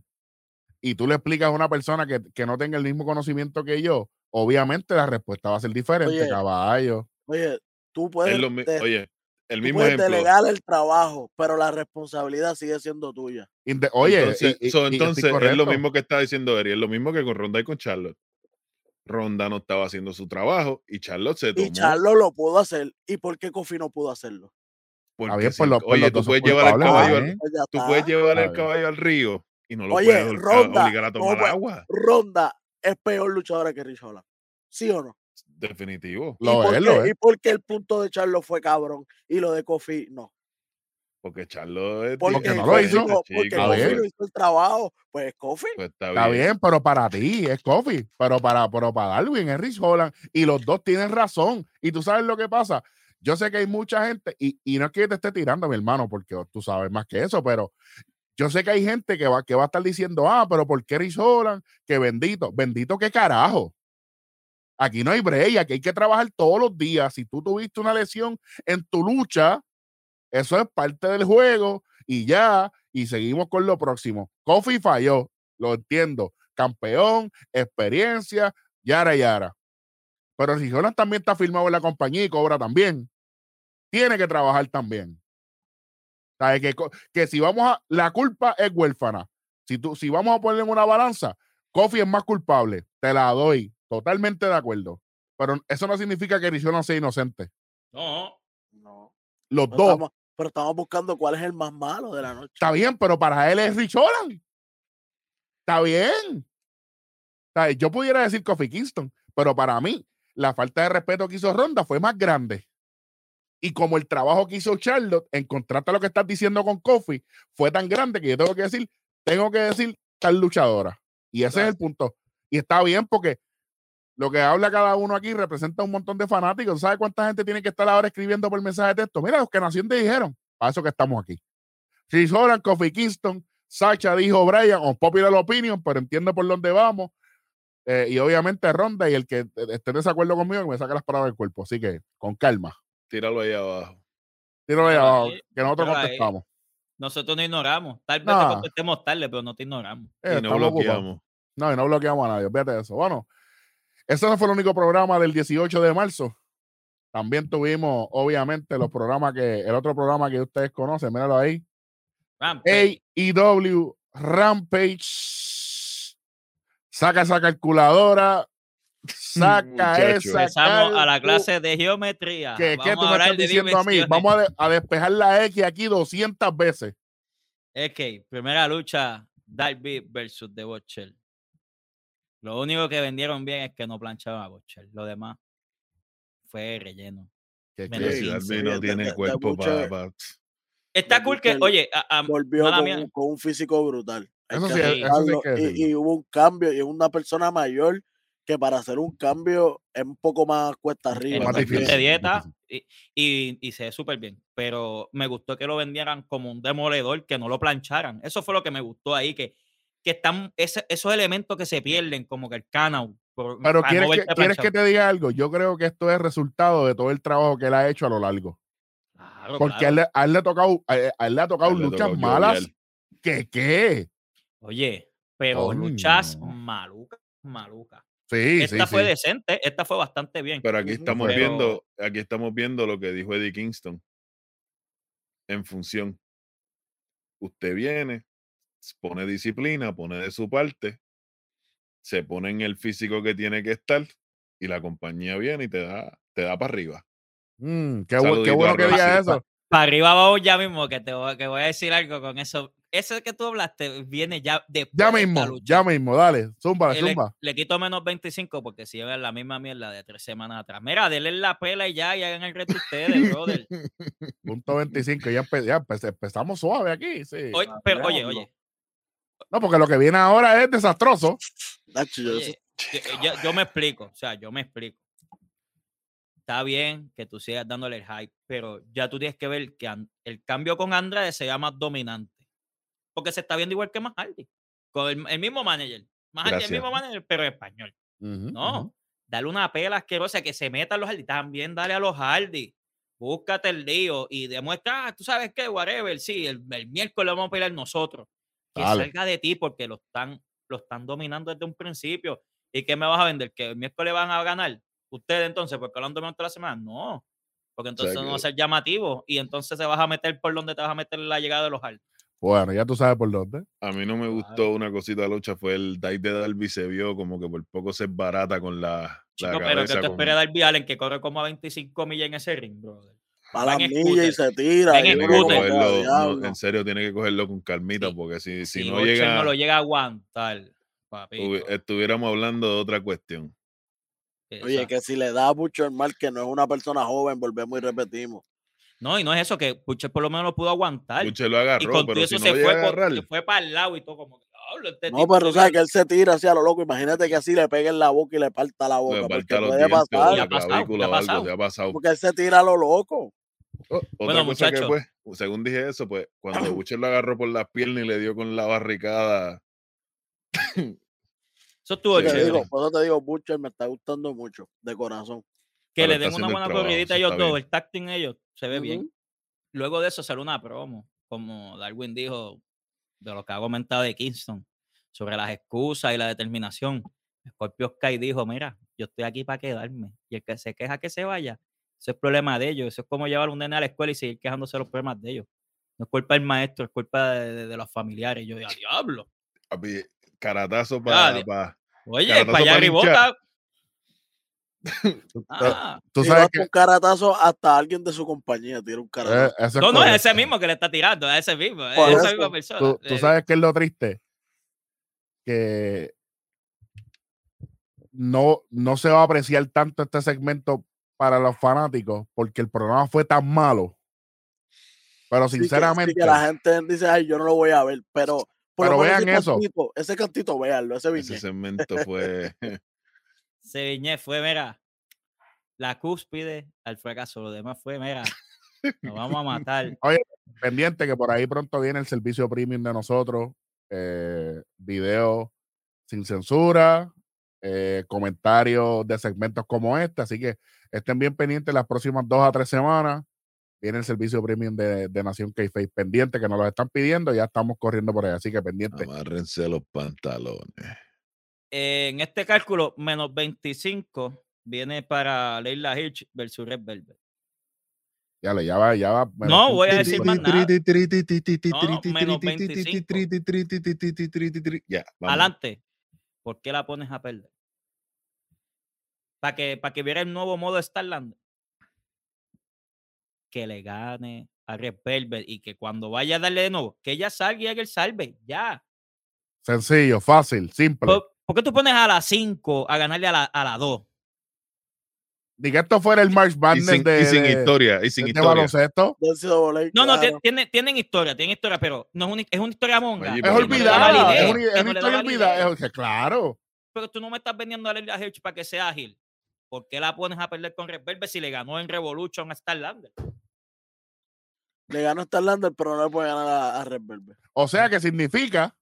y tú le explicas a una persona que, que no tenga el mismo conocimiento que yo, obviamente la respuesta va a ser diferente, Oye, caballo. Oye, tú puedes, lo oye, el tú mismo puedes delegar el trabajo, pero la responsabilidad sigue siendo tuya. Inde- Oye, entonces, y- y- so, entonces es lo mismo que está diciendo Eri, es lo mismo que con Ronda y con Charlotte. Ronda no estaba haciendo su trabajo y Charlotte se tomó. Y Charlo lo pudo hacer. ¿Y por qué Kofi no pudo hacerlo? porque bien, pues pues oye, tú puedes llevar el caballo, al-. Pues tú puedes llevar el caballo al río y no lo Oye, puedes Ronda, obligar a no, tomar pues, agua. Ronda es peor luchadora que Rich Holland. ¿Sí o no? Definitivo. ¿Y, Lo es, qué, lo es. ¿Y por qué el punto de Charlo fue cabrón y lo de Kofi no? Porque Charlotte es Porque, Porque no lo hizo. porque Kofi no hizo el trabajo. Pues Kofi. Pues está, Está bien. bien, pero para ti es Kofi, pero para, pero para Darwin es Rich Holland y los dos tienen razón. Y tú sabes lo que pasa. Yo sé que hay mucha gente, y, y no es que te esté tirando, mi hermano, porque tú sabes más que eso, pero yo sé que hay gente que va, que va a estar diciendo, ah, pero ¿por qué Rich Holland? Que bendito, bendito qué carajo. Aquí no hay break, aquí hay que trabajar todos los días. Si tú tuviste una lesión en tu lucha, eso es parte del juego y ya, y seguimos con lo próximo. Kofi falló, lo entiendo. Campeón, experiencia, yara, yara. Pero Jonas también está firmado en la compañía y cobra también, tiene que trabajar también. ¿Sabes? Que, que si vamos a. La culpa es huérfana. Si, tú, si vamos a ponerle en una balanza, Kofi es más culpable. Te la doy. Totalmente de acuerdo. Pero eso no significa que Rich Holland sea inocente. No. No. Los Pero dos. estamos, pero estamos buscando cuál es el más malo de la noche. Está bien, pero para él es Rich Holland. Está bien. ¿Sabes? Yo pudiera decir Kofi Kingston, pero para mí la falta de respeto que hizo Ronda fue más grande. Y como el trabajo que hizo Charlotte en contraste a lo que estás diciendo con Kofi fue tan grande que yo tengo que decir, tengo que decir tal luchadora. Y ese es el punto. Y está bien porque lo que habla cada uno aquí representa un montón de fanáticos. ¿Sabes cuánta gente tiene que estar ahora escribiendo por mensaje de texto? Mira, los que nación te dijeron. Para eso que estamos aquí. Chris Holland, Kofi Kingston, Sacha dijo Brian, on popular opinion, pero entiendo por dónde vamos. Eh, y obviamente Ronda y el que eh, esté en desacuerdo conmigo que me saque las palabras del cuerpo. Así que con calma. Tíralo ahí abajo. Tíralo ahí abajo, ahí, que nosotros contestamos. Nosotros no ignoramos. Tal vez Nah. te contestemos tarde, pero no te ignoramos. Eh, y no ocupados. bloqueamos. No, y no bloqueamos a nadie, fíjate de eso. Bueno, ese no fue el único programa del 18 de marzo. También tuvimos, obviamente, los programas que, el otro programa que ustedes conocen, míralo ahí. Rampage. AEW Rampage. Saca esa calculadora. Saca esa. Empezamos a la clase de geometría. que, ¿Qué Vamos tú a me estás diciendo a mí? Vamos a, de- a despejar la X aquí 200 veces. Es que, primera lucha, Darby versus The Butcher. Lo único que vendieron bien es que no planchaban a Butcher. Lo demás fue relleno. Que-. Darby no tiene de- de cuerpo mucho- para. Está The cool que, oye, a- a- Volvió con, un- con un físico brutal. Hay Eso que sí, eso sí hay aceptarlo, que y- y, hubo un cambio y es una persona mayor que para hacer un cambio es un poco más cuesta arriba. más difícil, de dieta y, y, y se ve súper bien. Pero me gustó que lo vendieran como un demoledor, que no lo plancharan. Eso fue lo que me gustó ahí, que, que están ese- esos elementos que se pierden, como que el canal. Pero ¿quieres, no que, ¿quieres que te diga algo? Yo creo que esto es resultado de todo el trabajo que él ha hecho a lo largo. Claro, Porque a, él, le- a él le ha tocado, a, a él le ha tocado luchas malas. ¿Qué qué? Oye, pero luchas malucas, malucas. Sí, Esta sí, fue sí. decente, esta fue bastante bien. Pero aquí estamos Pero- viendo, aquí estamos viendo lo que dijo Eddie Kingston. En función. Usted viene, pone disciplina, pone de su parte, se pone en el físico que tiene que estar, y la compañía viene y te da, te da para arriba. Mm, qué, bueno que diga eso. Para arriba vamos ya mismo, que te voy, que voy a decir algo con eso. Eso que tú hablaste viene ya después Ya mismo, lucha. ya mismo, dale, zumba, Eh, le, zumba. le quito menos 25 porque si es la misma mierda de tres semanas atrás. Mira, denle la pela y ya, y hagan el reto ustedes, brother. Punto 25, ya, empe- ya empe- empezamos suave aquí, sí. Oye, pero oye, No, porque lo que viene ahora es desastroso. Nacho, yo oye, yo, yo- yo me explico, o sea, yo me explico. Está bien que tú sigas dándole el hype, pero ya tú tienes que ver que el cambio con Andrade se llama dominante. Porque se está viendo igual que más Hardy. Con el, el mismo manager. Más Hardy, el mismo manager, pero en español. No, ujú. dale una pela asquerosa que se metan los Hardy. También dale a los Hardy. Búscate el lío y demuestra, ah, tú sabes qué, whatever. Sí, el, el miércoles vamos a pelear nosotros. Que Dale. salga de ti porque lo están, lo están dominando desde un principio. ¿Y qué me vas a vender? ¿Que el miércoles van a ganar? Ustedes entonces, porque lo han dominado toda la semana. No, porque entonces no va a ser llamativo y entonces se vas a meter por donde te vas a meter la llegada de los Hardy. Bueno, ya tú sabes por dónde. A mí no me gustó una cosita de la lucha, fue el dive de Darby, se vio como que por poco se barata con la, la Chico, pero que te con- espera Darby Allen que corre como a 25 millas en ese ring, brother. a va la milla y se tira. En cogerlo, no, en serio, tiene que cogerlo con calmita, Sí. porque si, si Si no Butcher llega, no lo llega a aguantar, estuviéramos hablando de otra cuestión. Oye, que si le da mucho el mal, que no es una persona joven, volvemos y repetimos. No, y no es eso, que Butcher por lo menos lo pudo aguantar. Butcher lo y agarró, con todo pero eso si se, no lo fue, con- agarrar, se fue para el lado y todo como que, "Diablo, este No, pero sabes dio-". que él se tira así a lo loco. Imagínate que así le pegue en la boca y le parta la boca. le Porque los puede dientes o pasar. Ha pasado, clavícula ya ha o algo, ha pasado. Porque él se tira a lo loco. O- Otra Bueno, cosa que pues, según dije eso, pues cuando Butcher lo agarró por las piernas y le dio con la barricada, Eso estuvo Sí, Te chévere. digo, por eso te digo, Butcher me está gustando mucho, de corazón. Que le den una buena corridita eso ellos dos, el tacting ellos, se ve bien. Luego de eso salió una promo, como Darwin dijo, de lo que ha comentado de Kingston, sobre las excusas y la determinación. Scorpio Sky dijo, mira, yo estoy aquí para quedarme. Y el que se queja que se vaya, eso es problema de ellos. Eso es como llevar un nene a la escuela y seguir quejándose de los problemas de ellos. No es culpa del maestro, es culpa de, de- de los familiares. Yo, a diablo. caratazo para... Oye, para allá ribota. Tú- Ah, Tú sabes que. un caratazo, hasta alguien de su compañía tira un eh, caratazo. es no, no, es ese mismo que le está tirando, es ese mismo, es Por esa eso, misma persona. Tú, tú Eh, sabes que es lo triste. Que no, no se va a apreciar tanto este segmento para los fanáticos porque el programa fue tan malo. Pero Sí que- sí sinceramente, que la gente dice, ay, yo no lo voy a ver, pero Pero vean ese eso. Cantito, ese cantito, véanlo, ese ese viñe. segmento fue... Se viñé, fue, mira, la cúspide al fracaso. Lo demás fue, mira, nos vamos a matar. pendiente que por ahí pronto viene el servicio premium de nosotros. Eh, video sin censura, eh, comentarios de segmentos como este. Así que estén bien pendientes las próximas dos a tres semanas. viene el servicio premium de, de Nación k pendiente, que nos lo están pidiendo, ya estamos corriendo por ahí, así que pendiente. Amárrense los pantalones. En este cálculo, menos 25 viene para Leila Hirsch versus Red Velvet. Ya ya va, ya va. No, voy a decir 25. más nada. No, menos 25. Ya, vamos. Adelante. ¿Por qué la pones a perder? Para que, para que viera el nuevo modo de Starlander. Que le gane a Red Velvet y que cuando vaya a darle de nuevo, que ella salga y haga el salve. Ya. Sencillo, fácil, simple. ¿Por, por qué tú pones a las 5 a ganarle a la, a la 2? Ni que esto fuera el March Y Madness sin, de, y sin de- historia, y sin de historia. baloncesto. No, no, claro. tienen historia, tienen historia, pero no es una, es una historia monga. Oye, Es no olvidada, es una, que es no historia olvidada. es- claro. Pero tú no me estás vendiendo a Leila Hirsch para que sea ágil. ¿Por qué la pones a perder con Red Velvet si le ganó en Revolution a Starlander? Le ganó a Starlander, pero no le puede ganar a, a Red Velvet. O sea que significa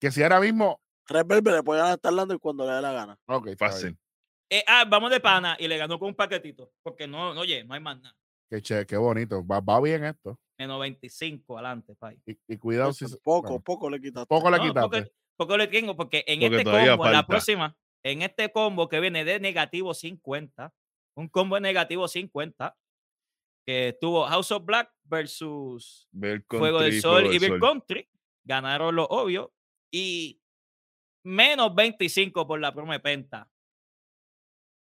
que si ahora mismo. Velvet le puede ganar a Starlander cuando le dé la gana. Ok. Fácil. Eh, ah, vamos de pana y le ganó con un paquetito. Porque no, no, oye, no hay más nada. Qué, che- qué bonito. Va, va bien esto. Menos 25 adelante, pay. Y, y cuidado si. Entonces, poco, bueno, poco le quitaste. poco le No, quitaste. porque, porque le tengo, porque en Porque este combo, en la próxima, en este combo que viene de negativo 50, un combo de negativo 50, que tuvo House of Black versus Ver Fuego del Sol Fuego y del Bill. Country, ganaron lo obvio, y menos 25 por la promo de Penta.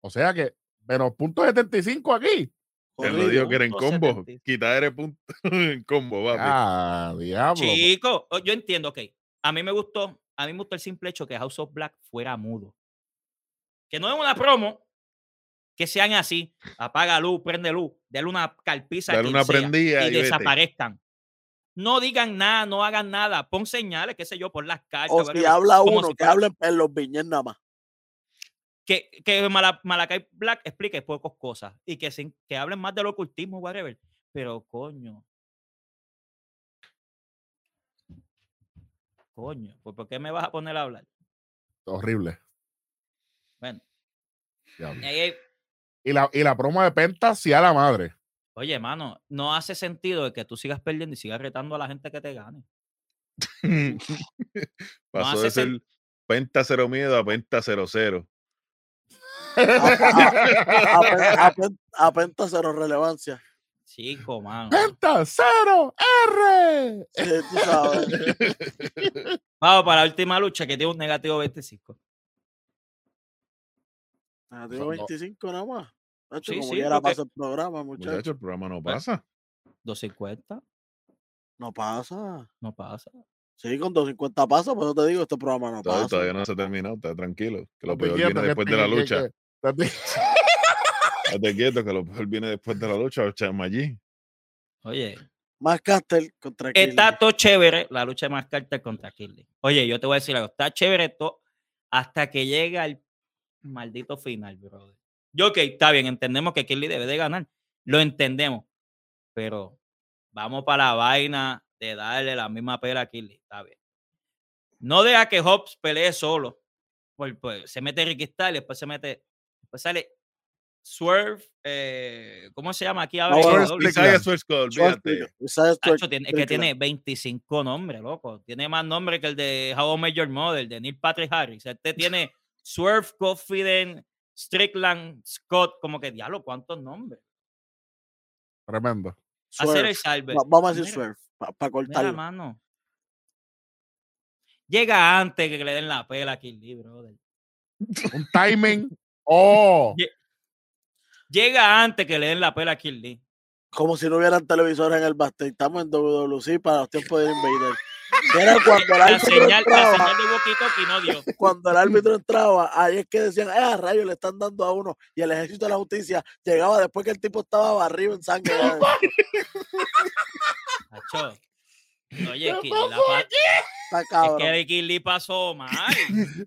O sea que menos punto 75 aquí. Te lo digo que era en combo. 70. Quitar punto en combo, papi. Ah, diablo. Chico, yo entiendo, ok. A mí me gustó, a mí me gustó el simple hecho que House of Black fuera mudo. Que no es una promo, que sean así, apaga luz, prende luz, dale una carpiza Dale una sea prendida y, desaparezcan. No digan nada, no hagan nada, pon señales, qué sé yo, por las cartas. O si habla uno, si que fuera- hablen en los viñetes nada más. que, que Mala- Malakai Black explique pocas cosas y que, sin, que hablen más del ocultismo, whatever. Pero coño. Coño, ¿por por qué me vas a poner a hablar? Horrible. Bueno, y la, y la promo de Penta, sí a la madre. Oye, mano, no hace sentido de que tú sigas perdiendo y sigas retando a la gente que te gane. Pasó hace de ser penta cero miedo a penta cero cero. A, a- a a pen- a penta cero relevancia. Chico, mano. Penta, cero, R. Sí, tú sabes. Vamos para la última lucha que tiene un negativo 25. Negativo no. 25 nada más. Nacho, Sí, como sí, porque- pasa el programa, muchacho. Muchacho, el programa no Bueno. pasa. 250, No pasa. no pasa. Sí, con 250 pasa, por eso te digo, este programa no Todavía, pasa. todavía no se ha terminado, está tranquilo. Que lo peor viene después de la lucha. estate- quieto, que lo peor viene después de la lucha. Chama allí. Oye, Más Castel contra Está Killy. todo chévere la lucha de Carter contra Kirby. Oye, yo te voy a decir algo. Está chévere todo hasta que llega el maldito final, brother. Yo, ok, está bien. Entendemos que Kirby debe de ganar. Lo entendemos. Pero vamos para la vaina de darle la misma pela a Kirby. Está bien. No deja que Hobbs pelee solo. Pues, pues, se mete Ricky Styles, después se mete. Después sale Swerve. eh, ¿Cómo se llama aquí ahora? en Swerve AEW? Isaiah Swerve, es que tiene 25 nombres, loco. Tiene más nombres que el de How I Your Mother, de Neil Patrick Harris. Este tiene Swerve, Confident, Strickland, Scott. Como que, diablo, ¿cuántos nombres? Tremendo. Hacer el Swerve. salve. Va- Vamos a decir Swerve, para mira, cortarlo. mano. Llega antes que le den la pela aquí, brother. Un timing. Oh, Llega antes que le den la pela a. Como si no hubieran televisores en el backstage. Estamos en WWC para los tiempos de Invader. Era cuando el La árbitro señal, la entraba, señal de no dio. cuando el árbitro entraba, ahí es que decían, eh, a rayos le están dando a uno. Y el ejército de la justicia llegaba después que el tipo estaba barrido en sangre. ya. Tacho. Oye, ¿Qué la pasó pa- Está es que de Kill Lee pasó mal.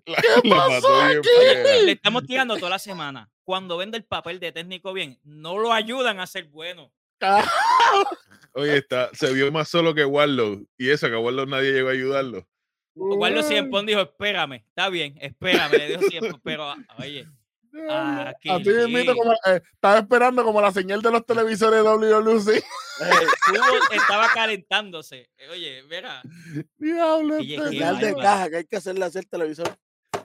La, la bien Oye, fea. le estamos tirando toda la semana. Cuando vende el papel de técnico bien, no lo ayudan a ser bueno. Oye, está, se vio más solo que Warlow. Y eso, que a Warlow nadie llegó a ayudarlo. Guardo Ciempón dijo, espérame, está bien, espérame, le dijo siempre, pero ah, oye, Aquí, Así mismito sí. como, eh, estaba esperando como la señal de los televisores de WLC. Eh, estaba calentándose. Eh, Oye, mira, Diablo, Oye, este de caja que hay que hacerle hacer televisor.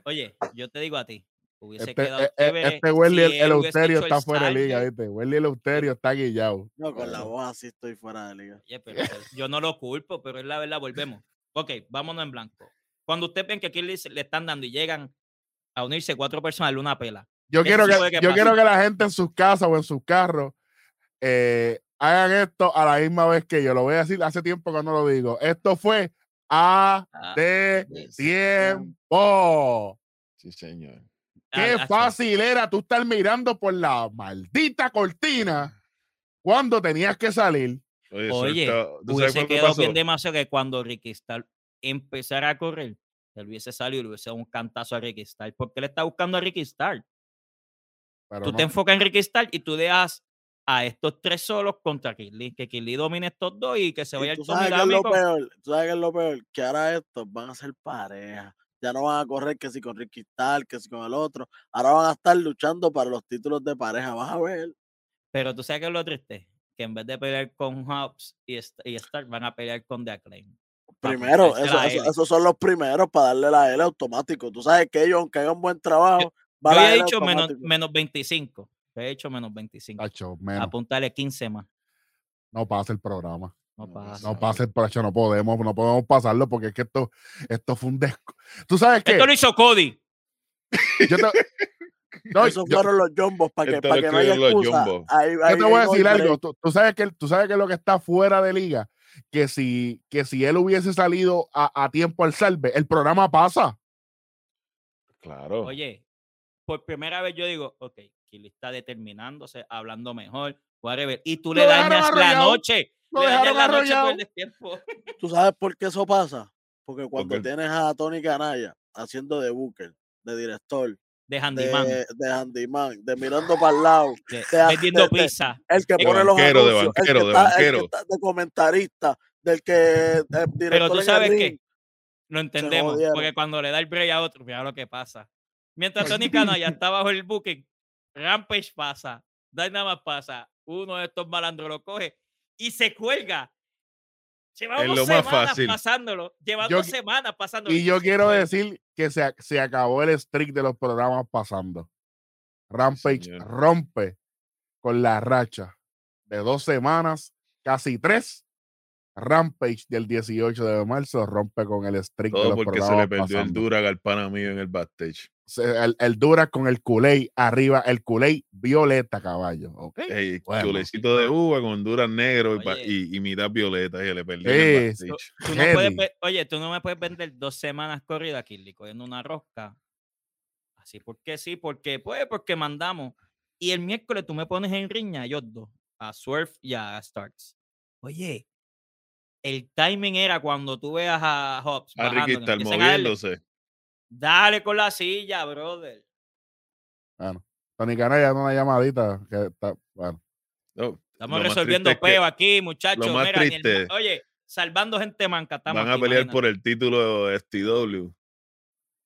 oye, yo te digo a ti, hubiese Este, quedado chévere este Welly, el, si el está fuera de liga. ¿viste? Welly el Euterio está guillado. No, con la voz así estoy fuera de liga. Oye, pero eso- yo no lo culpo, pero es la verdad, volvemos. Ok, vámonos en blanco. Cuando usted ven que aquí le, le están dando y llegan a unirse cuatro personas, una pela. Yo quiero, que, yo quiero que la gente en sus casas o en sus carros eh, hagan esto a la misma vez que yo. Lo voy a decir hace tiempo que no lo digo. Esto fue A Ah, de tiempo. Sí, señor. Qué Ah, fácil era tú estar mirando por la maldita cortina cuando tenías que salir. Oye, Oye, está- ¿tú sabes Hubiese quedado bien demasiado que cuando Ricky Starr empezara a correr, él hubiese salido y le hubiese dado un cantazo a Ricky Starr. Porque él está buscando a Ricky Starr. Pero Tú no. te enfocas en Ricky Starr y tú dejas a estos tres solos contra Kirli. Que Kirli domine estos dos y que se vaya el tú sabes qué es lo Tomidámico. peor, tú sabes qué es lo peor, que ahora estos van a ser pareja. Ya no van a correr que si con Ricky Starr, que si con el otro. Ahora van a estar luchando para los títulos de pareja. Vas a ver. Pero tú sabes que es lo triste. Que en vez de pelear con Hobbs y, y Stark, van a pelear con The Acclaim. Primero, eso- esos son los primeros para darle la L automático. Tú sabes que ellos, aunque hagan buen trabajo, Yo la había L dicho menos, automático. menos 25. Yo he hecho menos 25. Tacho, menos. Apuntarle 15 más. No pasa el programa. No pasa. No pasa el programa. No podemos, no podemos pasarlo porque es que esto, esto fue un desco. ¿Tú sabes qué? Esto lo hizo Cody. Yo te, no, Esos yo- fueron los jumbos para que, para que no haya excusa. Jumbos. Ahí- yo ahí- te ahí voy a decir algo. Tú, tú sabes que, tú sabes que lo que está fuera de liga, que si, que si él hubiese salido a, a tiempo al salve, el programa pasa. Claro. Oye, por primera vez yo digo, ok, Kili está determinándose, hablando mejor, whatever. Y tú le dañas la noche. Lo dejaron arrollado. ¿Tú sabes por qué eso pasa? Porque cuando tienes a Tony Canalla haciendo de Booker, de director, De handyman, de, de handyman, de mirando para el lado, de- pizza. el que De pone los banquero, de anuncios, el que banquero, de está- el que banquero. está de comentarista, del que director Pero tú sabes que lo entendemos, porque cuando le da el break a otro, mira lo que pasa. Mientras Tony Cana ya está bajo el booking, Rampage pasa, Dynamite pasa, uno de estos malandros lo coge y se cuelga. Llevamos semanas fácil. pasándolo, llevando Yo- semanas pasándolo. Y yo quiero decir que se, se acabó el streak de los programas pasando. Rampage señor. rompe con la racha de dos semanas, casi tres. Rampage del 18 de marzo rompe con el streak de Todo los porque se le perdió el pasando. Durag al pana mío en el backstage. El, el Dura con el culé arriba, el culé violeta, caballo. ¿ok? Ey, Bueno. chulecito de uva con Duras negro y, Oye. y, y mitad violeta. Y se le el Sí, backstage. Tú no puedes oye, tú no me puedes vender dos semanas corridas, Kirli, cogiendo una rosca. Así, porque sí, porque pues, porque mandamos. Y el miércoles tú me pones en riña, ellos dos, a Swerve y a Starks. Oye, el timing era cuando tú veas a Hobbs. A Ricky estar moviéndose. Dale con la silla, brother. Bueno, Tony Cana ya una llamadita que está, bueno. No, Estamos lo resolviendo triste es que peo aquí, muchachos. más Mira, el triste- oye, salvando gente manca. Estamos Van a aquí, pelear imagínate. por el título de STW.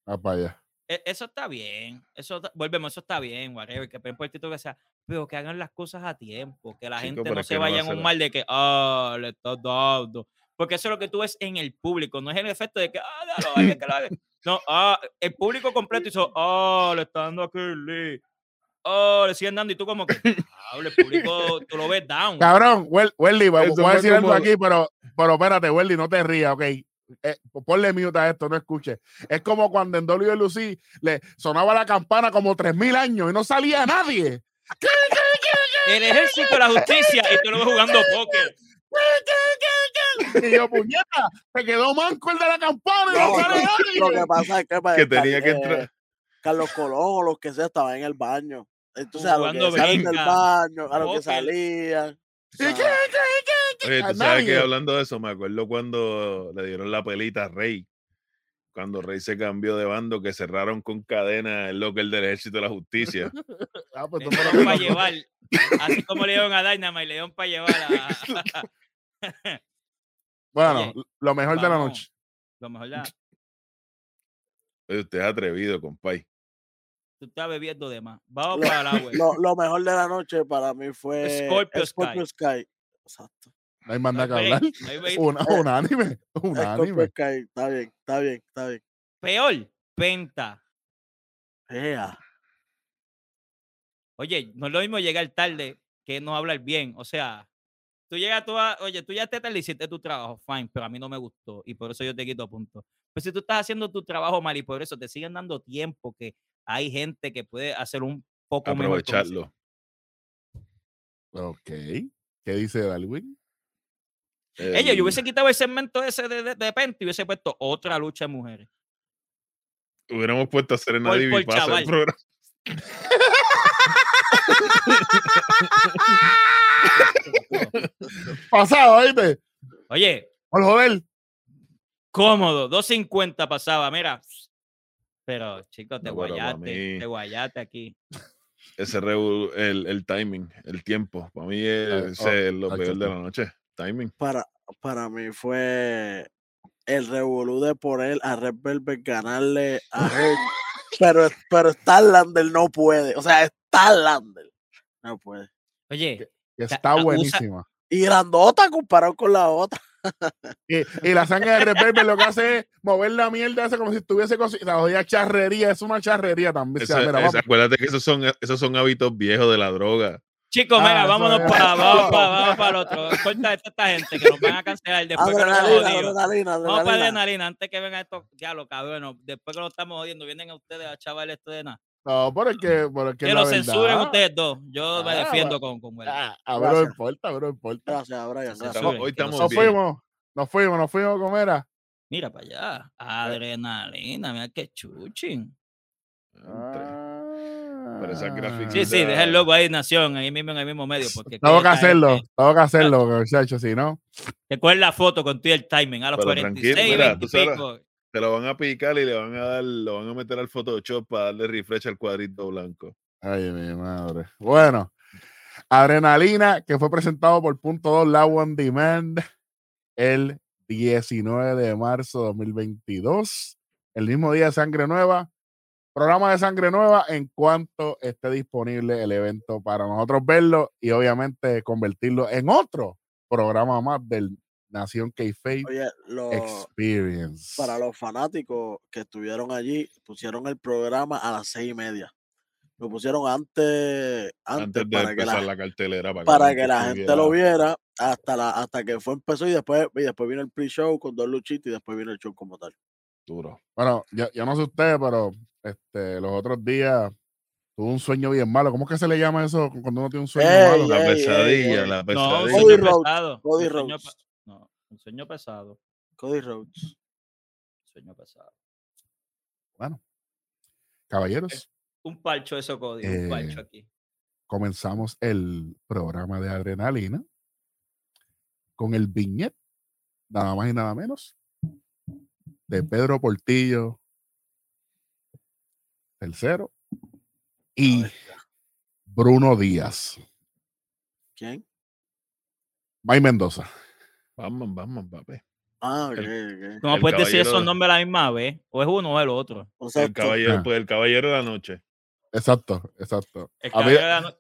Va para allá. E- Eso está bien. Eso volvemos, eso está bien, whatever, que peleen por el título que sea, pero que hagan las cosas a tiempo, que la Chico, gente no se que no va vaya en un mal de que, ah, le estás dando. Porque eso es lo que tú ves en el público, no es el efecto de que, ah, alguien que lo haga. No, ah, el público completo hizo, ah, le está dando a Curly. Oh, le siguen dando y tú como que, ah, el público, tú lo ves down. Cabrón, Wel- Welly, voy, a decir algo aquí, pero, pero espérate, Welly, no te rías, ok. Eh, ponle mute a esto, no escuche. Es como cuando en WLC le sonaba la campana como 3000 años y no salía nadie. El ejército de la justicia y tú lo ves jugando póker. Y yo, puñeta, se quedó manco el de la campana y no, No, sale Lo que pasa es que, pues, Que tenía que eh, entrar. Carlos Colón o los que sea estaban en el baño. Entonces, a lo que salen del baño, a lo que salían. hablando de eso, me acuerdo cuando le dieron la pelita a Rey. Cuando Rey se cambió de bando, que cerraron con cadena el local del ejército de la justicia. Ah, pues para llevar. Así como le dieron a Dynamite, le dieron para llevar a. Bueno, Oye, lo mejor de la noche. Lo mejor ya. Oye, usted es atrevido, compay. tú estás bebiendo de más. Vamos Lo- para el agua. Lo, lo mejor de la noche para mí fue Scorpio Scorpio Sky. Exacto. No hay más nada que hablar. hay break. Un, un anime. Un Scorpio anime. Sky. Está bien, está bien, está bien. Peor, Penta. Ea. Oye, no es lo mismo llegar tarde que no hablar bien. O sea, tú llegas tú a, oye, tú ya te y hiciste tu trabajo, fine, pero a mí no me gustó y por eso yo te quito puntos. Pues si tú estás haciendo tu trabajo mal y por eso te siguen dando tiempo, que hay gente que puede hacer un poco mejor Aprovecharlo. Ok. ¿Qué dice Darwin? Ella, El- yo hubiese quitado el segmento ese de, de, de Penta y hubiese puesto otra lucha de mujeres. Hubiéramos puesto a Serena Por- Divi para hacer el programa. Pasado, ¿oíste? Oye, Por joder. cómodo, 2.50 pasaba, mira. Pero, chicos, te No, guayaste, te guayaste aquí. Ese el, el timing, el tiempo. Para mí Ah, es oh, ese es lo tacho, peor de la noche. Timing. Para, para mí fue el revolú de poner a Red Velvet ganarle a Hurt. pero, pero Starlander no puede. O sea, Starlander no puede. Oye, Que está abusa- buenísima. Y grandota comparado con la otra. Y, y la sangre de Rebelde lo que hace es mover la mierda esa como si estuviese cocinada. Oye, charrería, es una charrería también. O sea, Ese- mira, ese- vamos. acuérdate que esos son, esos son hábitos viejos de la droga. chicos, Ah, mira, eso vámonos es. para, vamos para, vamos para el otro. Corta esta, esta gente que nos van a cancelar después que nos Adrenalina, adrenalina, Vamos para adrenalina. adrenalina antes que vengan estos diablos, cabrón. Después que lo estamos jodiendo, vienen a ustedes a chaval esto de nada. No, por el que, por el que, Que es lo censuren ustedes dos. Yo me Ah, defiendo con, con verdad. Ah, a ver, no importa, a ver, no importa. Gracias, Brian. Gracias. Hoy estamos Nos bien. fuimos, nos fuimos, nos fuimos, ¿cómo era? Mira para allá. Adrenalina, mira qué chuchin. Pero esa gráfica- Sí, sí, deja el logo ahí, Nación, ahí mismo en el mismo medio. Porque Tengo que hacerlo, gente- tengo que hacerlo, muchachos, si no. Te coges la foto con todo el timing a los Pero 46, tranquilo, mira, 20 tú sabes- pico. Te lo van a picar y le van a dar, lo van a meter al Photoshop para darle refresh al cuadrito blanco. Ay, mi madre. Bueno, Adrenalina, que fue presentado por Punto 2 La On Demand el 19 de marzo de 2022, el mismo día de Sangre Nueva. Programa de Sangre Nueva en cuanto esté disponible el evento para nosotros verlo y obviamente convertirlo en otro programa más del Nación lo- Experience. para los fanáticos que estuvieron allí, pusieron el programa a las seis y media. Lo pusieron antes, antes, Antes de para, que la, la, cartelera. Para, para que la gente lo viera hasta la hasta que fue empezó y después y después vino el pre-show con dos luchitas y después vino el show como tal. Duro. Bueno, yo, yo no sé ustedes, pero este, los otros días tuve un sueño bien malo. ¿Cómo es que se le llama eso cuando uno tiene un sueño Ey, malo? La ey, pesadilla, ey. la No, pesadilla. Pesado. Cody Rhodes. Un sueño pesado. Cody Rhodes. Sueño pesado. Bueno, caballeros, Un parcho eso, Cody. Un Eh, parcho aquí. comenzamos el programa de adrenalina con el viñet, nada más y nada menos, de Pedro Portillo, tercero, y Bruno Díaz, ¿Quién? Mike Mendoza. Vamos, vamos, papi. Ah, ok, ok. ¿Cómo el puedes decir esos nombres a la misma vez? ¿O es uno o el otro? O sea, El caballero, Ah. pues, el caballero de la noche. Exacto, exacto. El A mí- caballero de la no-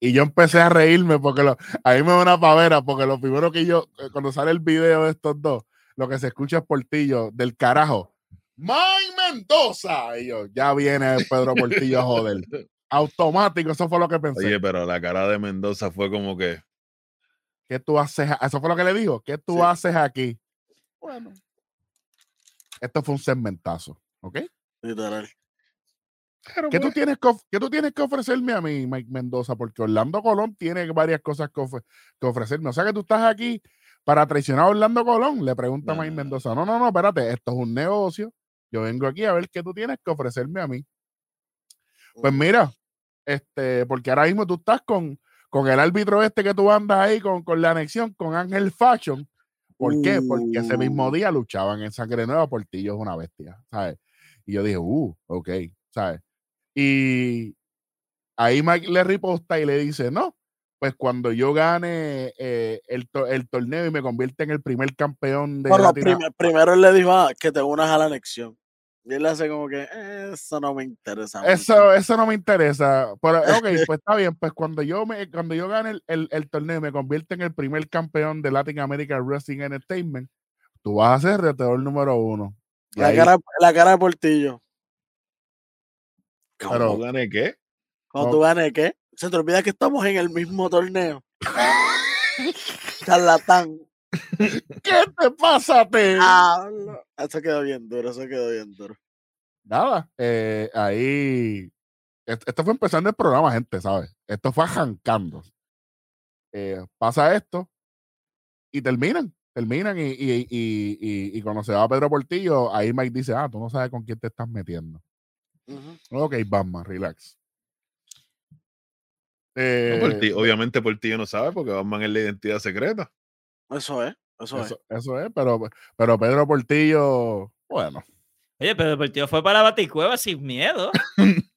y yo empecé a reírme porque lo- a mí me da una pavera porque lo primero que yo, eh, cuando sale el video de estos dos, lo que se escucha es Portillo del carajo. Mike Mendoza. Y yo, ya viene Pedro Portillo a joder. Automático, eso fue lo que pensé. Oye, pero la cara de Mendoza fue como que. ¿Qué tú haces? Eso fue lo que le dijo. ¿Qué tú Sí. haces aquí? Bueno, esto fue un segmentazo, ¿ok? literal. ¿Qué tú, tienes que, qué tú tienes que ofrecerme a mí, Mike Mendoza? Porque Orlando Colón tiene varias cosas que, ofre- que ofrecerme. O sea que tú estás aquí para traicionar a Orlando Colón, le pregunta Mike Nah. Mendoza. No, no, no, espérate, esto es un negocio. Yo vengo aquí a ver qué tú tienes que ofrecerme a mí. Pues mira, este, porque ahora mismo tú estás con, con el árbitro este que tú andas ahí con, con la anexión, con Ángel Fashion. ¿Por qué? Porque ese mismo Uh. día luchaban en Sangre Nueva, Portillo es una bestia, ¿sabes? Y yo dije, uh, ok, ¿sabes? Y ahí Mike le riposta y le dice, no, pues cuando yo gane eh, el, to- el torneo y me convierta en el primer campeón de Bueno, prim- primero él le dijo ah, que te unas a la anexión. Y él hace como que "Eh, eso no me interesa. mucho". Eso, eso no me interesa. Pero, ok, pues está bien. Pues cuando yo me, cuando yo gane el, el, el torneo y me convierta en el primer campeón de Latin American Wrestling Entertainment, tú vas a ser retador número uno. Y La ahí- cara, la cara de Portillo. Pero- ¿No gané qué? Cuando no. tú ganes, ¿qué? Se te olvida que estamos en el mismo torneo. Charlatán. ¿Qué te pasa, te? Ah, no. Eso quedó bien duro, eso quedó bien duro. Nada, eh, ahí. est- Esto fue empezando el programa, gente, ¿sabes? Esto fue arrancando. Eh, pasa esto y terminan. Terminan y, y, y, y, y cuando se va Pedro Portillo, ahí Mike dice: Ah, tú no sabes con quién te estás metiendo. Ujú. Ok, Batman, relax. No, Eh, Portillo- obviamente Portillo no sabe porque Batman es la identidad secreta. Eso es, eso, es. eso, es, pero, pero Pedro Portillo, bueno, Oye, pero el partido fue para la Baticueva sin miedo.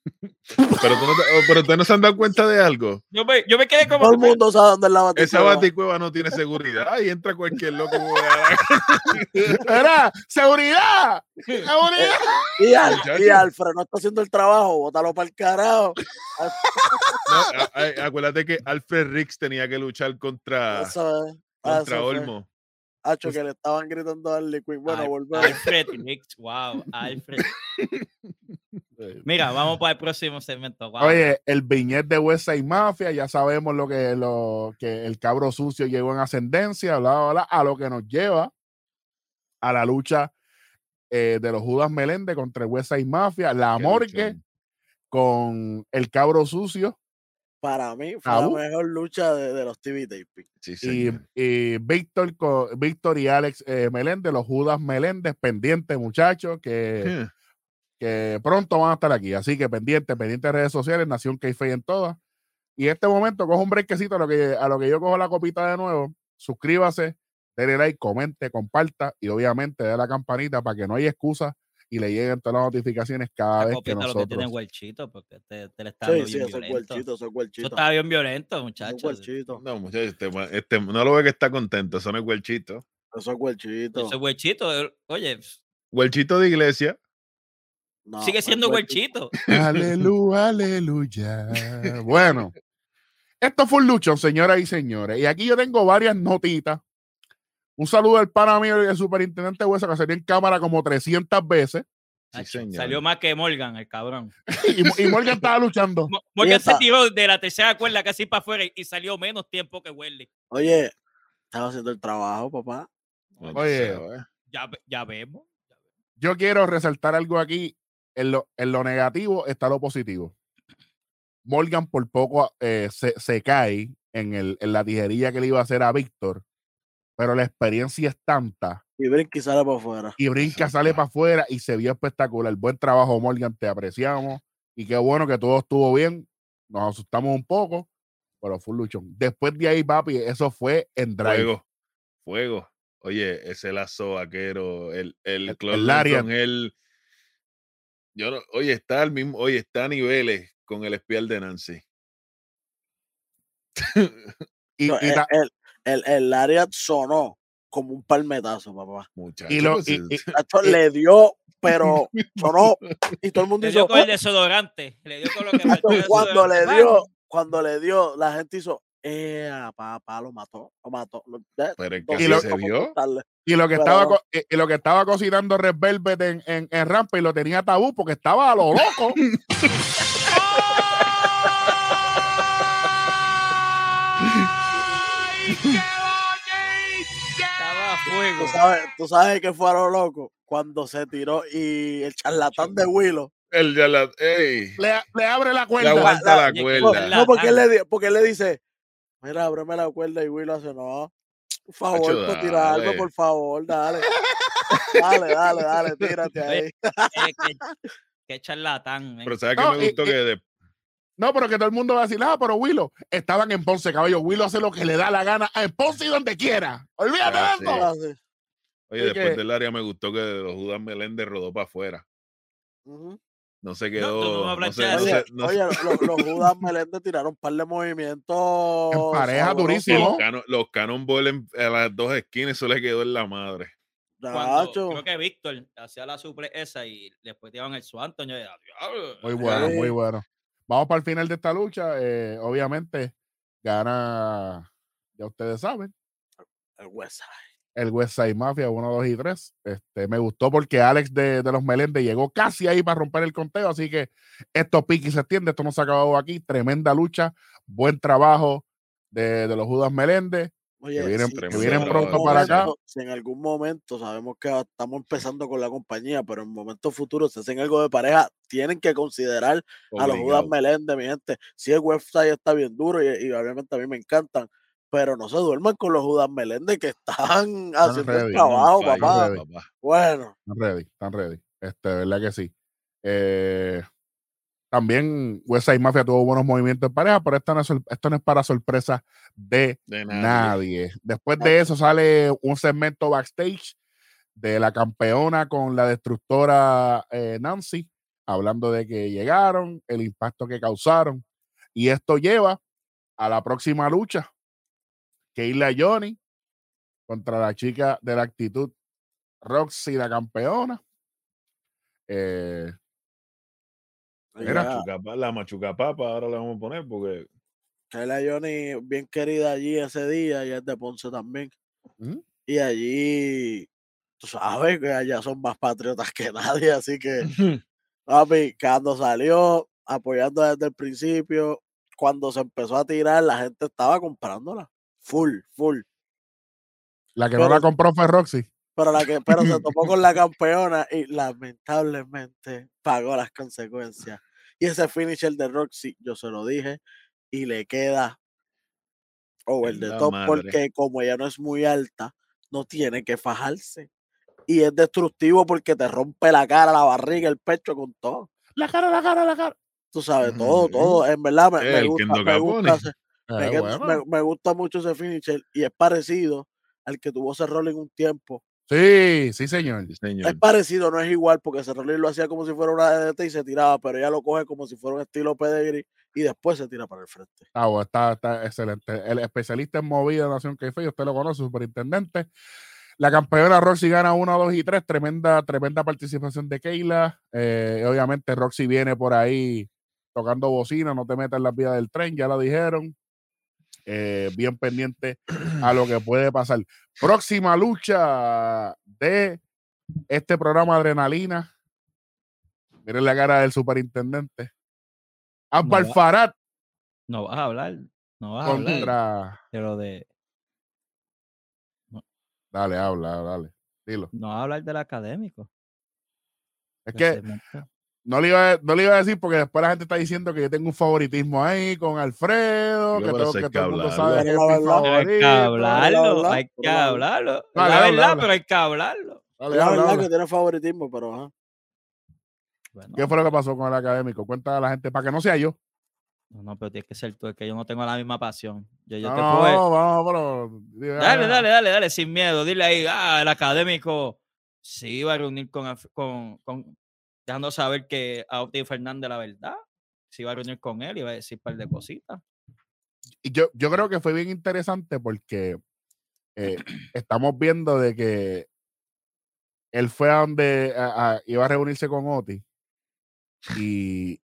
Pero, tú no te- oh, pero ustedes no se han dado cuenta de algo. Yo me, yo me quedé como. Todo el mundo sabe dónde es la Esa baticueva. baticueva no tiene seguridad y entra cualquier loco. ¡Era! ¡Seguridad! ¡Seguridad! Y, Al- y. Alfred no está haciendo el trabajo, bótalo para el carajo. No, a- a- acuérdate que Alfred Riggs tenía que luchar contra, Eso es. Contra. Olmo. Hacho, que le estaban gritando al Liquid. Bueno, volvemos. Alfred Nix, wow, Alfred. Mira, vamos para el próximo segmento. wow. Oye, el viñet de West Side Mafia, ya sabemos lo que, lo que el cabro sucio llegó en ascendencia, bla, bla, bla, a lo que nos lleva a la lucha eh, de los Judas Meléndez contra el West Side Mafia, la Qué morgue luchón. con el cabro sucio Para mí fue la mejor lucha de, de los TV taping. Sí, y, y Víctor, y Alex eh, Meléndez, los Judas Meléndez, pendientes muchachos, que, que pronto van a estar aquí. Así que pendiente, pendiente de redes sociales, Nación Keife en todas. Y en este momento cojo un brequecito a lo que, a lo que yo cojo la copita de nuevo. Suscríbase, denle like, comente, comparta y obviamente dé la campanita para que no haya excusa y le lleguen todas las notificaciones cada La vez que copita lo que tiene nosotros. huelchito, porque te, te le está Sí, dando sí, bien eso es violento. huelchito, eso es Eso huelchito. está bien violento, Eso es muchachos. huelchito. No, muchachos, este, este- no lo ve que está contento, eso no es huelchito. Eso es huelchito. Ese huelchito, eh, oye, Huelchito de iglesia. No, sigue es siendo huelchito. huelchito. Aleluya, aleluya. Bueno, esto fue un luchón, señoras y señores. Y aquí yo tengo varias notitas. Un saludo al pana mío, el superintendente Hueso, que salió en cámara como 300 veces. Sí, Nacho, señor. Salió más que Morgan, el cabrón. Y, y Morgan estaba luchando. Mo- Morgan se tiró de la tercera cuerda casi para afuera y- y salió menos tiempo que Welly. Oye, estaba haciendo el trabajo, papá. Oye. Ya, ya vemos. Yo quiero resaltar algo aquí. En lo, en lo negativo está lo positivo. Morgan por poco eh, se, se cae en, el, en la tijerilla que le iba a hacer a Víctor, pero la experiencia es tanta Y brinca y sale para afuera. y brinca, Exacto. sale para afuera y se vio espectacular. Buen trabajo, Morgan, te apreciamos. Y qué bueno que todo estuvo bien. Nos asustamos un poco, pero fue un luchón. Después de ahí, papi, eso fue en drive. Fuego. Fuego. Oye, ese lazo vaquero, el, el, El- Claude el él. Yo no, oye, está al mismo, oye, está a niveles con el espial de Nancy. Y, No, y el, ta- el, el, Lariat sonó como un palmetazo, papá. Muchachos. lo- pues, y- y- le dio, pero sonó. Y todo el mundo Le hizo. dio con el "Oh". desodorante. Le dio con lo que cuando le dio, cuando le dio, la gente hizo. Eh, papá, lo mató, lo mató. lo- pero es que Y lo- se contarle. y lo que pero- estaba y- y lo que estaba cocinando Red Velvet en, en, en Rampa y lo tenía tabú porque estaba a lo loco. Estaba a fuego. ¿Tú sabes, tú sabes que fue a lo loco cuando se tiró y el charlatán de Willow. El ya la, ey, le, le abre la le cuerda. aguanta la, que No, cuerda. la- no, porque él, le, porque él le dice, mira, ábreme la cuerda y Willow hace, no, por favor, pues, tira algo, por favor, dale. dale, dale, dale, tírate ahí. Eh, qué, qué charlatán. men. Pero ¿sabes qué No, me y- gustó? y- que de- No, pero que todo el mundo va a decir, ah, pero Willow, estaban en Ponce, caballo. Willow hace lo que le da la gana en Ponce y donde quiera. Olvídate Ah, de eso. Oye, después que- del área me gustó que los Judas Meléndez rodó para afuera. No se quedó. no No, Oye, no los Judas Meléndez tiraron un par de movimientos. En pareja durísimo. los, cano- los Cannonball en- a las dos esquinas, eso le quedó en la madre. cuando creo que Víctor hacía la suple esa y después tiraban el "Diablo". Muy bueno, Sí. muy bueno. Vamos para el final de esta lucha. eh, obviamente, gana, ya ustedes saben, El Westside. el West Side Mafia 1, 2 y 3. Este, me gustó porque Alex de, de los Meléndez llegó casi ahí para romper el conteo, así que esto pique y se extiende, esto no se ha acabado aquí. Tremenda lucha, buen trabajo de, de los Judas Meléndez. Oye, vienen- si- que si vienen pronto para acá. Si en algún momento sabemos que estamos empezando con la compañía, pero en momentos futuros se hacen algo de pareja, tienen que considerar a los Judas. Meléndez, mi gente. Si el website está bien duro y, y obviamente a mí me encantan, pero no se duerman con los Judas Meléndez que están haciendo ready, el trabajo, papá. Bueno, Están ready, están ready. Este, verdad que sí. Eh, también West Side Mafia tuvo buenos movimientos en pareja, pero esto no es, esto no es para sorpresa de De nadie. nadie. Después de eso sale un segmento backstage de la campeona con la destructora eh, Nancy, hablando de que llegaron, el impacto que causaron. Y esto lleva a la próxima lucha, Keila Johnny contra la chica de la actitud Roxy, la campeona. Eh, Mira, ya, Machucapa- la machucapapa ahora la vamos a poner porque Kayla Johnny, bien querida allí ese día, y es de Ponce también. Ujú. Y allí, tú sabes que allá son más patriotas que nadie, así que Papi, cuando salió apoyando desde el principio, cuando se empezó a tirar, la gente estaba comprándola. Full, full. la que no la compró fue Roxy. Pero, la que, pero se topó con la campeona y lamentablemente pagó las consecuencias. Y ese finisher de Roxy, yo se lo dije, y le queda over En the top madre. porque como ella no es muy alta, no tiene que fajarse. Y es destructivo porque te rompe la cara, la barriga, el pecho con todo. La cara, la cara, la cara. Tú sabes, todo, todo. En verdad, me, me El gusta, me, gusta, ese- Eh, me, bueno. me- gusta mucho ese finisher y es parecido al que tuvo ese Rolling un tiempo. Sí, sí, señor. Sí, Es señor. parecido, no es igual, porque ese Rolling lo hacía como si fuera una DDT y se tiraba, pero ella lo coge como si fuera un estilo pedigree y después se tira para el frente. Ah, bueno, está, está excelente. El especialista en movida de Nación Café, usted lo conoce, superintendente. La campeona Roxy gana 1, 2 y 3. Tremenda, tremenda participación de Keila. Eh, obviamente Roxy viene por ahí tocando bocina, no te metas en las vías del tren, ya lo dijeron. Eh, bien pendiente a lo que puede pasar. Próxima lucha de este programa Adrenalina. Miren la cara del superintendente. Akbar va- Farad No vas a hablar, no vas a hablar contra. de lo de, Dale, habla, dale. Dilo. no vas a hablar del académico. Es que. No le, iba a, no le iba a decir porque después la gente está diciendo que yo tengo un favoritismo ahí con Alfredo, Yo, que, hay que que todo el mundo hablarlo. sabe que es mi Hay que hablarlo, hablar, hay que hablarlo. La verdad, habla. pero hay que hablarlo. La verdad habla. que tiene favoritismo, pero ajá. Bueno, ¿Qué fue lo que pasó con el académico? Cuenta a la gente para que no sea yo. No, no, pero tienes que ser tú, es que yo no tengo la misma pasión. Yo, yo No, te puedo- no, vamos, pero. Dale, dale, dale, dale, sin miedo. Dile ahí, ah, el académico se iba a reunir con, Af- con, con- dejando saber que Auti Fernández la verdad. Se iba a reunir con él y iba a decir un par de cositas. Y yo, yo creo que fue bien interesante porque eh, estamos viendo de que él fue a donde a- a- iba a reunirse con Oti y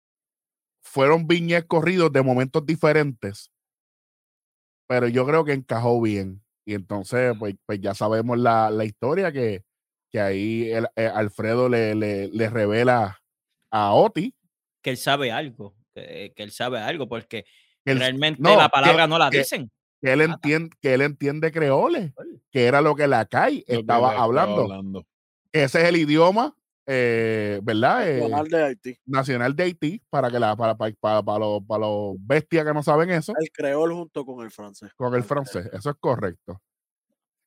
fueron viñes corridos de momentos diferentes, pero yo creo que encajó bien. Y entonces, pues, pues ya sabemos la, la historia que, que ahí el- eh, Alfredo le, le, le revela a Oti. Que él sabe algo, que, que él sabe algo, porque él- realmente no, la que- palabra no la que- dicen. que él entiende, que él entiende creole, que era lo que la CAI estaba hablando. Ese es el idioma, eh, ¿verdad? Eh, Nacional de Haití. nacional de Haití, para que la, para, para, para, para los, para los bestias que no saben eso, El creol junto con el francés. con el francés. Eso es correcto.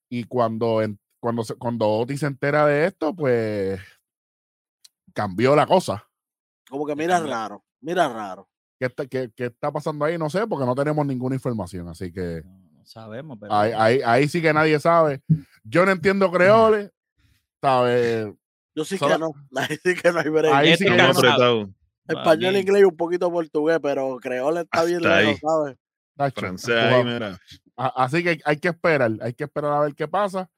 Y cuando, en- cuando, se- cuando Oti se entera de esto, pues cambió la cosa. Como que mira cambió. raro, mira raro. ¿Qué está, qué, qué está pasando ahí? No sé, porque no tenemos ninguna información. Así que No, no sabemos, pero ahí, ahí, ahí sí que nadie sabe. Yo no entiendo creole, ¿sabes? Yo sí que no. Ahí sí que no hay break. Ahí Este sí que no. cansado. apretados. Español, Mami. inglés y un poquito portugués, pero creol está bien Hasta lejos, ¿sabes? Francés ahí, mira. Así que hay que esperar, hay que esperar a ver qué pasa.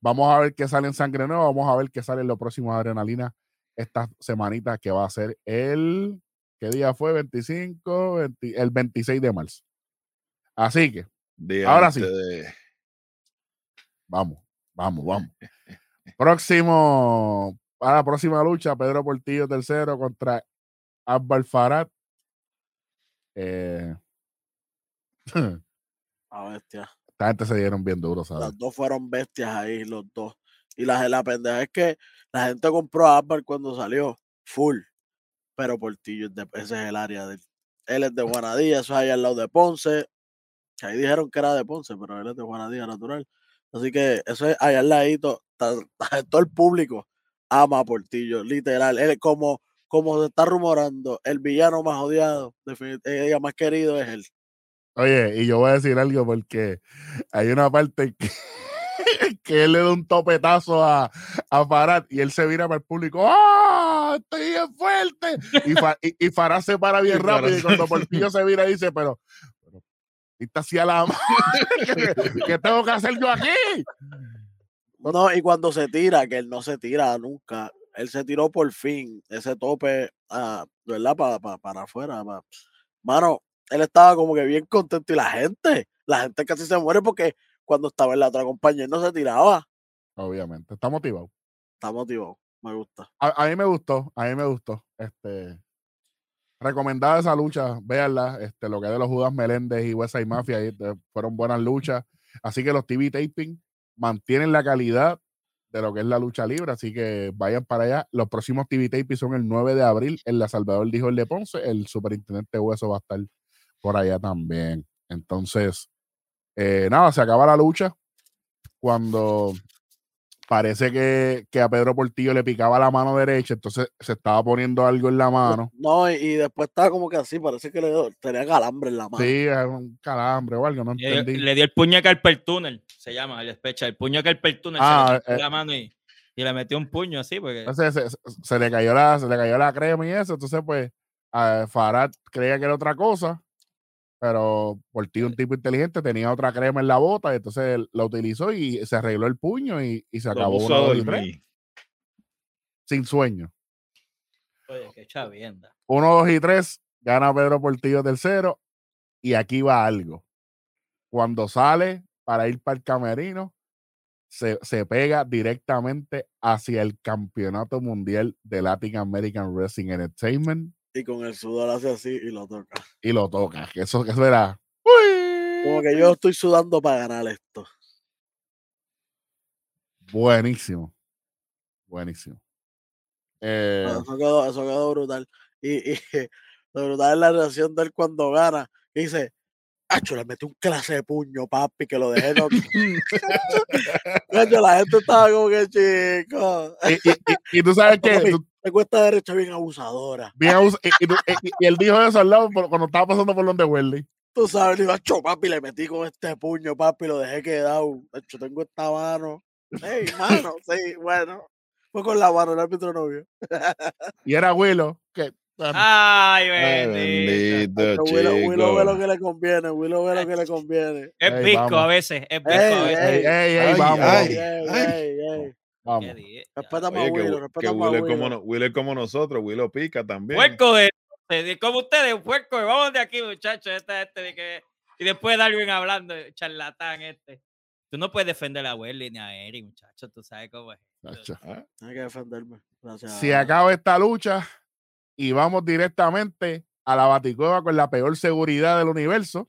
Vamos a ver qué sale en Sangre Nueva, vamos a ver qué sale en los próximos Adrenalina esta semanita que va a ser el, ¿qué día fue? 25, 20 el 26 de marzo. Así que, Día Ahora sí. de- vamos, vamos, vamos. Próximo, para la próxima lucha, Pedro Portillo tercero contra Akbar Farad. Eh, A bestia. Esta gente se dieron bien duro, ¿sabes? Las dos fueron bestias ahí, los dos. Y la, la pendeja es que la gente compró a Ámbar cuando salió, full. Pero Portillo, ese es el área de él. Él es de Juanadía, eso es ahí al lado de Ponce. que ahí dijeron que era de Ponce, pero él es de Juanadía natural. Así que eso es allá al ladito. Todo el público ama a Portillo, literal. Él es como, como se está rumorando, el villano más odiado, definitivamente más querido es él. Oye, y yo voy a decir algo porque hay una parte que, que él le da un topetazo a, a Farad y él se vira para el público. ¡Ah! ¡Estoy bien fuerte! Y, Fa- y, y Farad se para bien rápido y cuando Portillo se vira dice, pero, pero ¿qué hacía la madre? ¿Qué, qué tengo que hacer yo aquí? No, y cuando se tira, que él no se tira nunca, él se tiró por fin ese tope, ah, ¿verdad? Pa- pa- para afuera. Mano, él estaba como que bien contento y la gente, la gente casi se muere porque cuando estaba en la otra compañía él no se tiraba. Obviamente, está motivado. Está motivado, me gusta. A, a mí me gustó, a mí me gustó. Este, recomendada esa lucha, véanla. Este, lo que es de los Judas Meléndez y West Side Mafia ahí, eh, fueron buenas luchas. Así que los TV taping mantienen la calidad de lo que es la lucha libre. Así que vayan para allá. Los próximos TV taping son el 9 de abril en La Salvador, dijo el de Ponce. El superintendente Hueso va a estar por allá también. Entonces, eh, nada, se acaba la lucha cuando parece que, que a Pedro Portillo le picaba la mano derecha, entonces se estaba poniendo algo en la mano. No, y, y después estaba como que así, parece que le dio- tenía calambre en la mano. Sí, es un calambre o algo, no Le entendí. le dio el puño a Carpel Tunnel, se llama, el despecha, el puño a Carpel Tunnel, Ah, se le metió eh. la mano y, y le metió un puño así, porque Entonces se, se- se le cayó la, se le cayó la crema y eso, entonces pues a Farad creía que era otra cosa, pero Portillo, un tipo inteligente, tenía otra crema en la bota, y entonces la utilizó y se arregló el puño y, y se acabó a dos y tres, sin sueño. oye, qué chavienda. Uno, dos y tres, gana Pedro Portillo tercero. Y aquí va algo. Cuando sale para ir para el camerino, se, se pega directamente hacia el campeonato mundial de Latin American Wrestling Entertainment Y con el sudor hace así y lo toca. y lo toca. Que eso, que eso era. ¡Uy! Como que yo estoy sudando para ganar esto. Buenísimo. Buenísimo. Eh, Eso quedó, eso quedó brutal. Y, y lo brutal es la reacción de él cuando gana. Que dice, Acho, le metí un clase de puño, papi, que lo dejé no. La gente estaba como que chico. y, y- y- y tú sabes que tú- Me cuesta derecha bien abusadora. bien abus- y, y tú- y- y él dijo eso al lado cuando estaba pasando por donde Welly. Tú sabes, le digo, Acho, papi, le metí con este puño, papi, lo dejé quedado. Acho, tengo esta mano. Ey, mano, sí, bueno. Fue con la mano, el árbitro no vio. Y era Willow, que bueno, Ay, Ay, bendito. Acho, Willow, Willow ve lo que le conviene, Willow ve lo que le conviene. Es Ey, visco a veces, es visco Ey, a veces. ey, ey, ey, Ay, vamos, ay. Ey, vamos, ey, ay. Vamos. Respétame a Willow, que respétame a como, Willow. no- Will es como nosotros, Willow pica también. Puerco de, de- como ustedes, puerco, vamos de aquí, muchachos, esta este de que y después Darwin hablando, charlatán este. Tú no puedes defender a Welly ni a Eric, muchachos, tú sabes cómo es. Ah, Hay que defenderme. Gracias. Si acaba esta lucha y vamos directamente a la Baticueva con la peor seguridad del universo,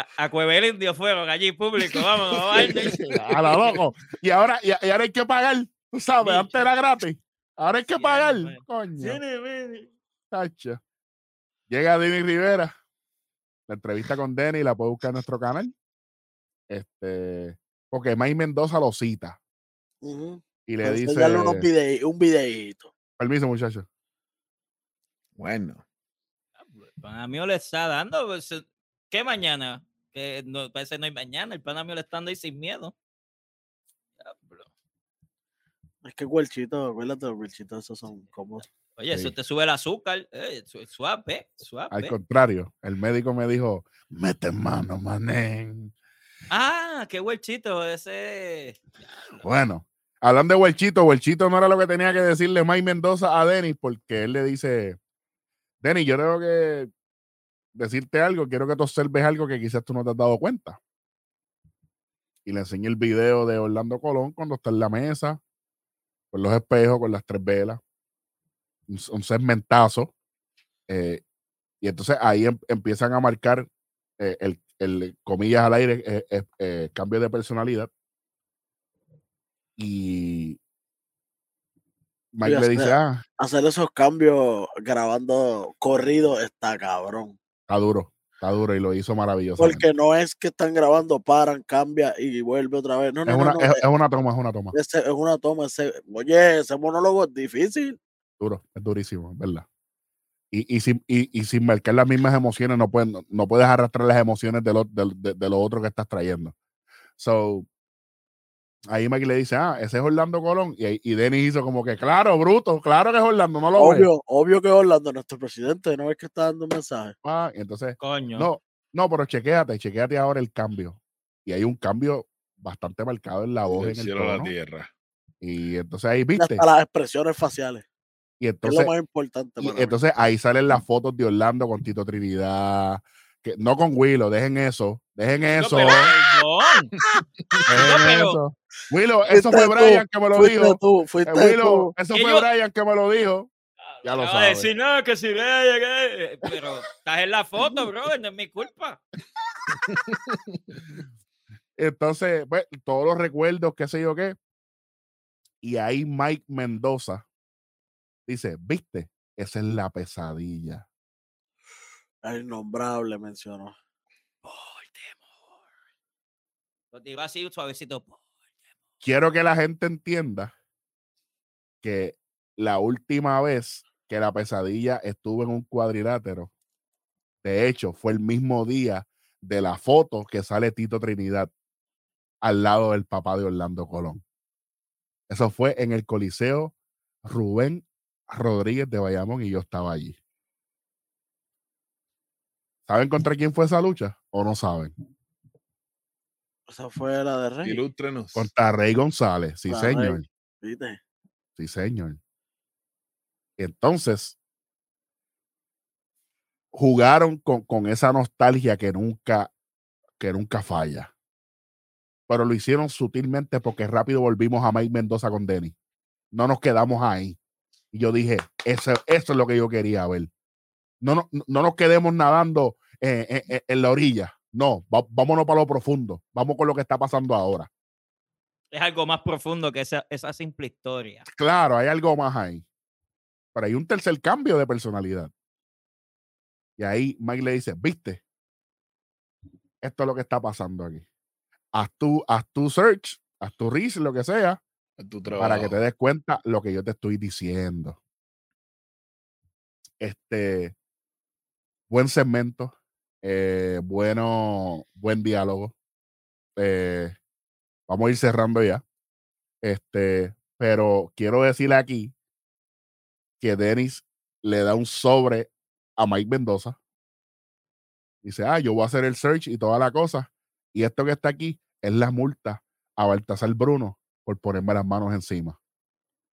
A, a Cuevelín dio fuego, allí público, vámonos, vamos a ir. a la loco. Y ahora, y, y ahora hay que pagar, tú sabes, Sí, antes era gratis. Ahora hay que Sí, pagar. hombre. Coño, chacho. Llega Denny Rivera. La entrevista con Denny la puede buscar en nuestro canal. Este, porque Mike Mendoza lo cita y le Para dice: unos videi- un videíto. Permiso, muchachos. bueno, Pana mío le está dando. pues, ¿Qué mañana? Que no, parece que no hay mañana. El pana mío le está dando ahí sin miedo. Diablo. Es que huelchito, acuérdate, los esos son como. Oye, Sí. eso te sube el azúcar. Eh, su- suave, suave. Al contrario, el médico me dijo, mete mano, manén. Ah, qué huelchito, ese. Bueno, hablando de Huelchito, Huelchito no era lo que tenía que decirle Mike Mendoza a Denis, porque él le dice, Denis, yo tengo que decirte algo, quiero que tú observes algo que quizás tú no te has dado cuenta. Y le enseñé el video de Orlando Colón cuando está en la mesa, con los espejos, con las tres velas, un, un segmentazo. eh, y entonces ahí em- empiezan a marcar eh, el, el, comillas al aire, eh, eh, cambio de personalidad. Y Mike Oye, le dice, hacer- ah, Hacer esos cambios grabando corrido está cabrón. Está duro, está duro y lo hizo maravillosamente. Porque no es que están grabando, paran, cambia y vuelve otra vez. No, no, es, una, no, es, eh, es una toma, es una toma. ese- es una toma. Ese, oye, ese monólogo es difícil. Duro, es durísimo, es verdad. Y, y, sin, y, y sin marcar las mismas emociones, no, pueden, no, no puedes arrastrar las emociones de lo, de, de- de lo otro que estás trayendo. So, ahí Mike le dice, ah, ese es Orlando Colón. Y, y Dennis hizo como que, claro, bruto, claro que es Orlando, no lo ves. Obvio, obvio que Orlando, nuestro presidente, no es que está dando un mensaje. Ah, y entonces, Coño. no, no, pero chequéate, chequéate ahora el cambio. Y hay un cambio bastante marcado en la voz, Del en el cielo a la tono. tierra. Y entonces ahí, viste. hasta las expresiones faciales, Y que es entonces, lo más importante. Y mí. entonces ahí salen las fotos de Orlando con Tito Trinidad. Que, no con Willow, dejen eso. Dejen eso. pero, perdón. dejen pero- eso. Willow, eso fue tú, Brian que me lo fuiste dijo. tú, Eh, Willow, tú. eso fue yo- Brian que me lo dijo. Ya lo sabes. decir, no, que si le llegué. Pero estás en la foto, brother, no es mi culpa. Entonces, pues, todos los recuerdos, qué sé yo qué. Y ahí Mike Mendoza dice, viste, esa es la pesadilla. El innombrable mencionó. Así suavecito. quiero que la gente entienda que la última vez que la pesadilla estuvo en un cuadrilátero, de hecho, fue el mismo día de la foto que sale Tito Trinidad al lado del papá de Orlando Colón. Eso fue en el Coliseo Rubén Rodríguez de Bayamón y yo estaba allí. ¿Saben contra quién fue esa lucha o no saben? Esa fue la de Rey. Ilústrenos. Contra Rey González, sí La Rey. señor. ¿viste? Sí, señor. Entonces, jugaron con, con esa nostalgia que nunca, que nunca falla. Pero lo hicieron sutilmente porque rápido volvimos a Mike Mendoza con Denny. No nos quedamos ahí. Y yo dije, eso, eso es lo que yo quería ver. No, no, no nos quedemos nadando eh, eh, eh, en la orilla. No, va- vámonos para lo profundo. Vamos con lo que está pasando ahora. Es algo más profundo que esa, esa simple historia. Claro, hay algo más ahí. Pero hay un tercer cambio de personalidad. Y ahí Mike le dice, viste, esto es lo que está pasando aquí. Haz tu, haz tu search, haz tu research, lo que sea, tu para que te des cuenta lo que yo te estoy diciendo. Este, buen segmento, eh, bueno, buen diálogo. Eh, vamos a ir cerrando ya. Este, pero quiero decirle aquí que Dennis le da un sobre a Mike Mendoza. Dice, ah, yo voy a hacer el search y toda la cosa. Y esto que está aquí es la multa a Baltasar Bruno por ponerme las manos encima.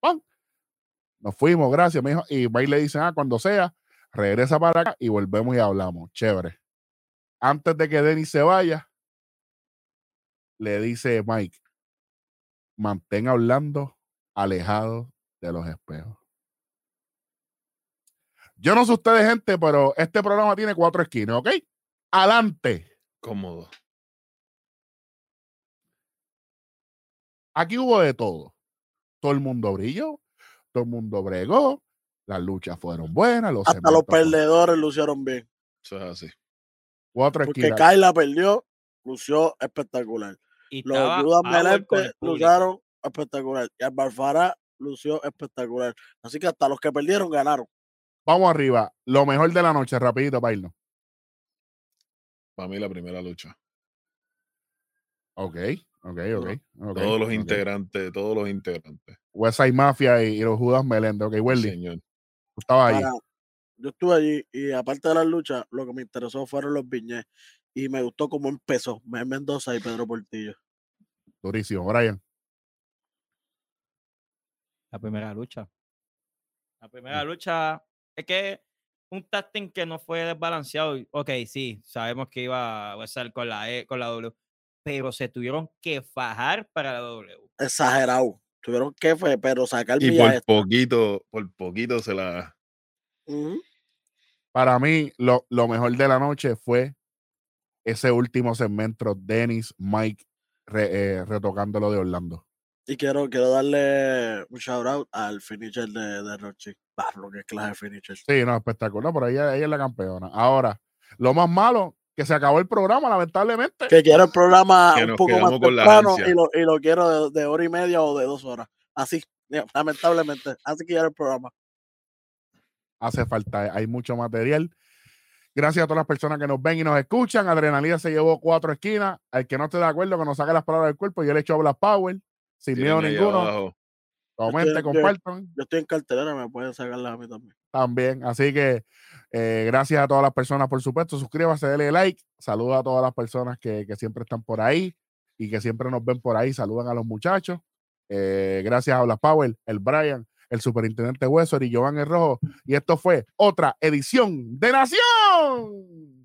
¡Pam! Nos fuimos, gracias, me dijo. Y Mike le dice, ah, cuando sea, regresa para acá y volvemos y hablamos. Chévere. Antes de que Dennis se vaya, le dice Mike, mantén hablando alejado de los espejos. Yo no sé ustedes, gente, pero este programa tiene cuatro esquinas, ¿ok? Adelante. Cómodo. Aquí hubo de todo. Todo el mundo brilló, todo el mundo bregó, las luchas fueron buenas, los Hasta los fueron- perdedores lucieron bien. Eso es así. Cuatro Porque esquinas. Kyla perdió, lució espectacular. Y Los estaba Judas Melente lucharon espectacular. Y Alvar Farah lució espectacular. Así que hasta los que perdieron ganaron. Vamos arriba. Lo mejor de la noche, rapidito para irnos. Para mí la primera lucha. Ok, ok, ok. ok, todos los integrantes, todos los integrantes. West Side Mafia y, y los Judas Melende. Ok, Sí, Welly, señor. tú estabas ahí. Para, yo estuve allí y aparte de las luchas, lo que me interesó fueron los viñes y me gustó cómo empezó Mel Mendoza y Pedro Portillo. Durísimo, Brian. La primera lucha. La primera lucha es que un tasting que no fue desbalanceado. y- Ok, sí, sabemos que iba a estar con la E, con la W, pero se tuvieron que fajar para la W. Exagerado. Tuvieron que fue, pero sacar Y milla por poquito, por poquito se la. Para mí, lo, lo mejor de la noche fue ese último segmento, Dennis, Mike, re- eh, retocando lo de Orlando. Y quiero, quiero darle un shout out al finisher de, de Rochi. Lo que es clase de finisher. Sí, no, espectacular, pero ella, ella es la campeona. Ahora, lo más malo, que se acabó el programa, lamentablemente. Que quiero el programa Que un poco más temprano y lo, y lo quiero de, de hora y media o de dos horas. Así, lamentablemente. Así que quiero el programa. Hace falta, hay mucho material. Gracias a todas las personas que nos ven y nos escuchan. Adrenalina se llevó cuatro esquinas. Al que no esté de acuerdo, que nos saque las palabras del cuerpo, yo le echo Black Power. Sin miedo ninguno. abajo. Comente, Yo- yo- compartan Yo estoy en cartelera, me pueden sacarla a mí también. también. Así que eh, gracias a todas las personas, por supuesto. Suscríbase, dele like. Saluda a todas las personas que, que siempre están por ahí y que siempre nos ven por ahí. Saludan a los muchachos. Eh, gracias a Black Power, el Brian, el superintendente Hueso y Giovanni el Rojo. Y esto fue otra edición de Nación.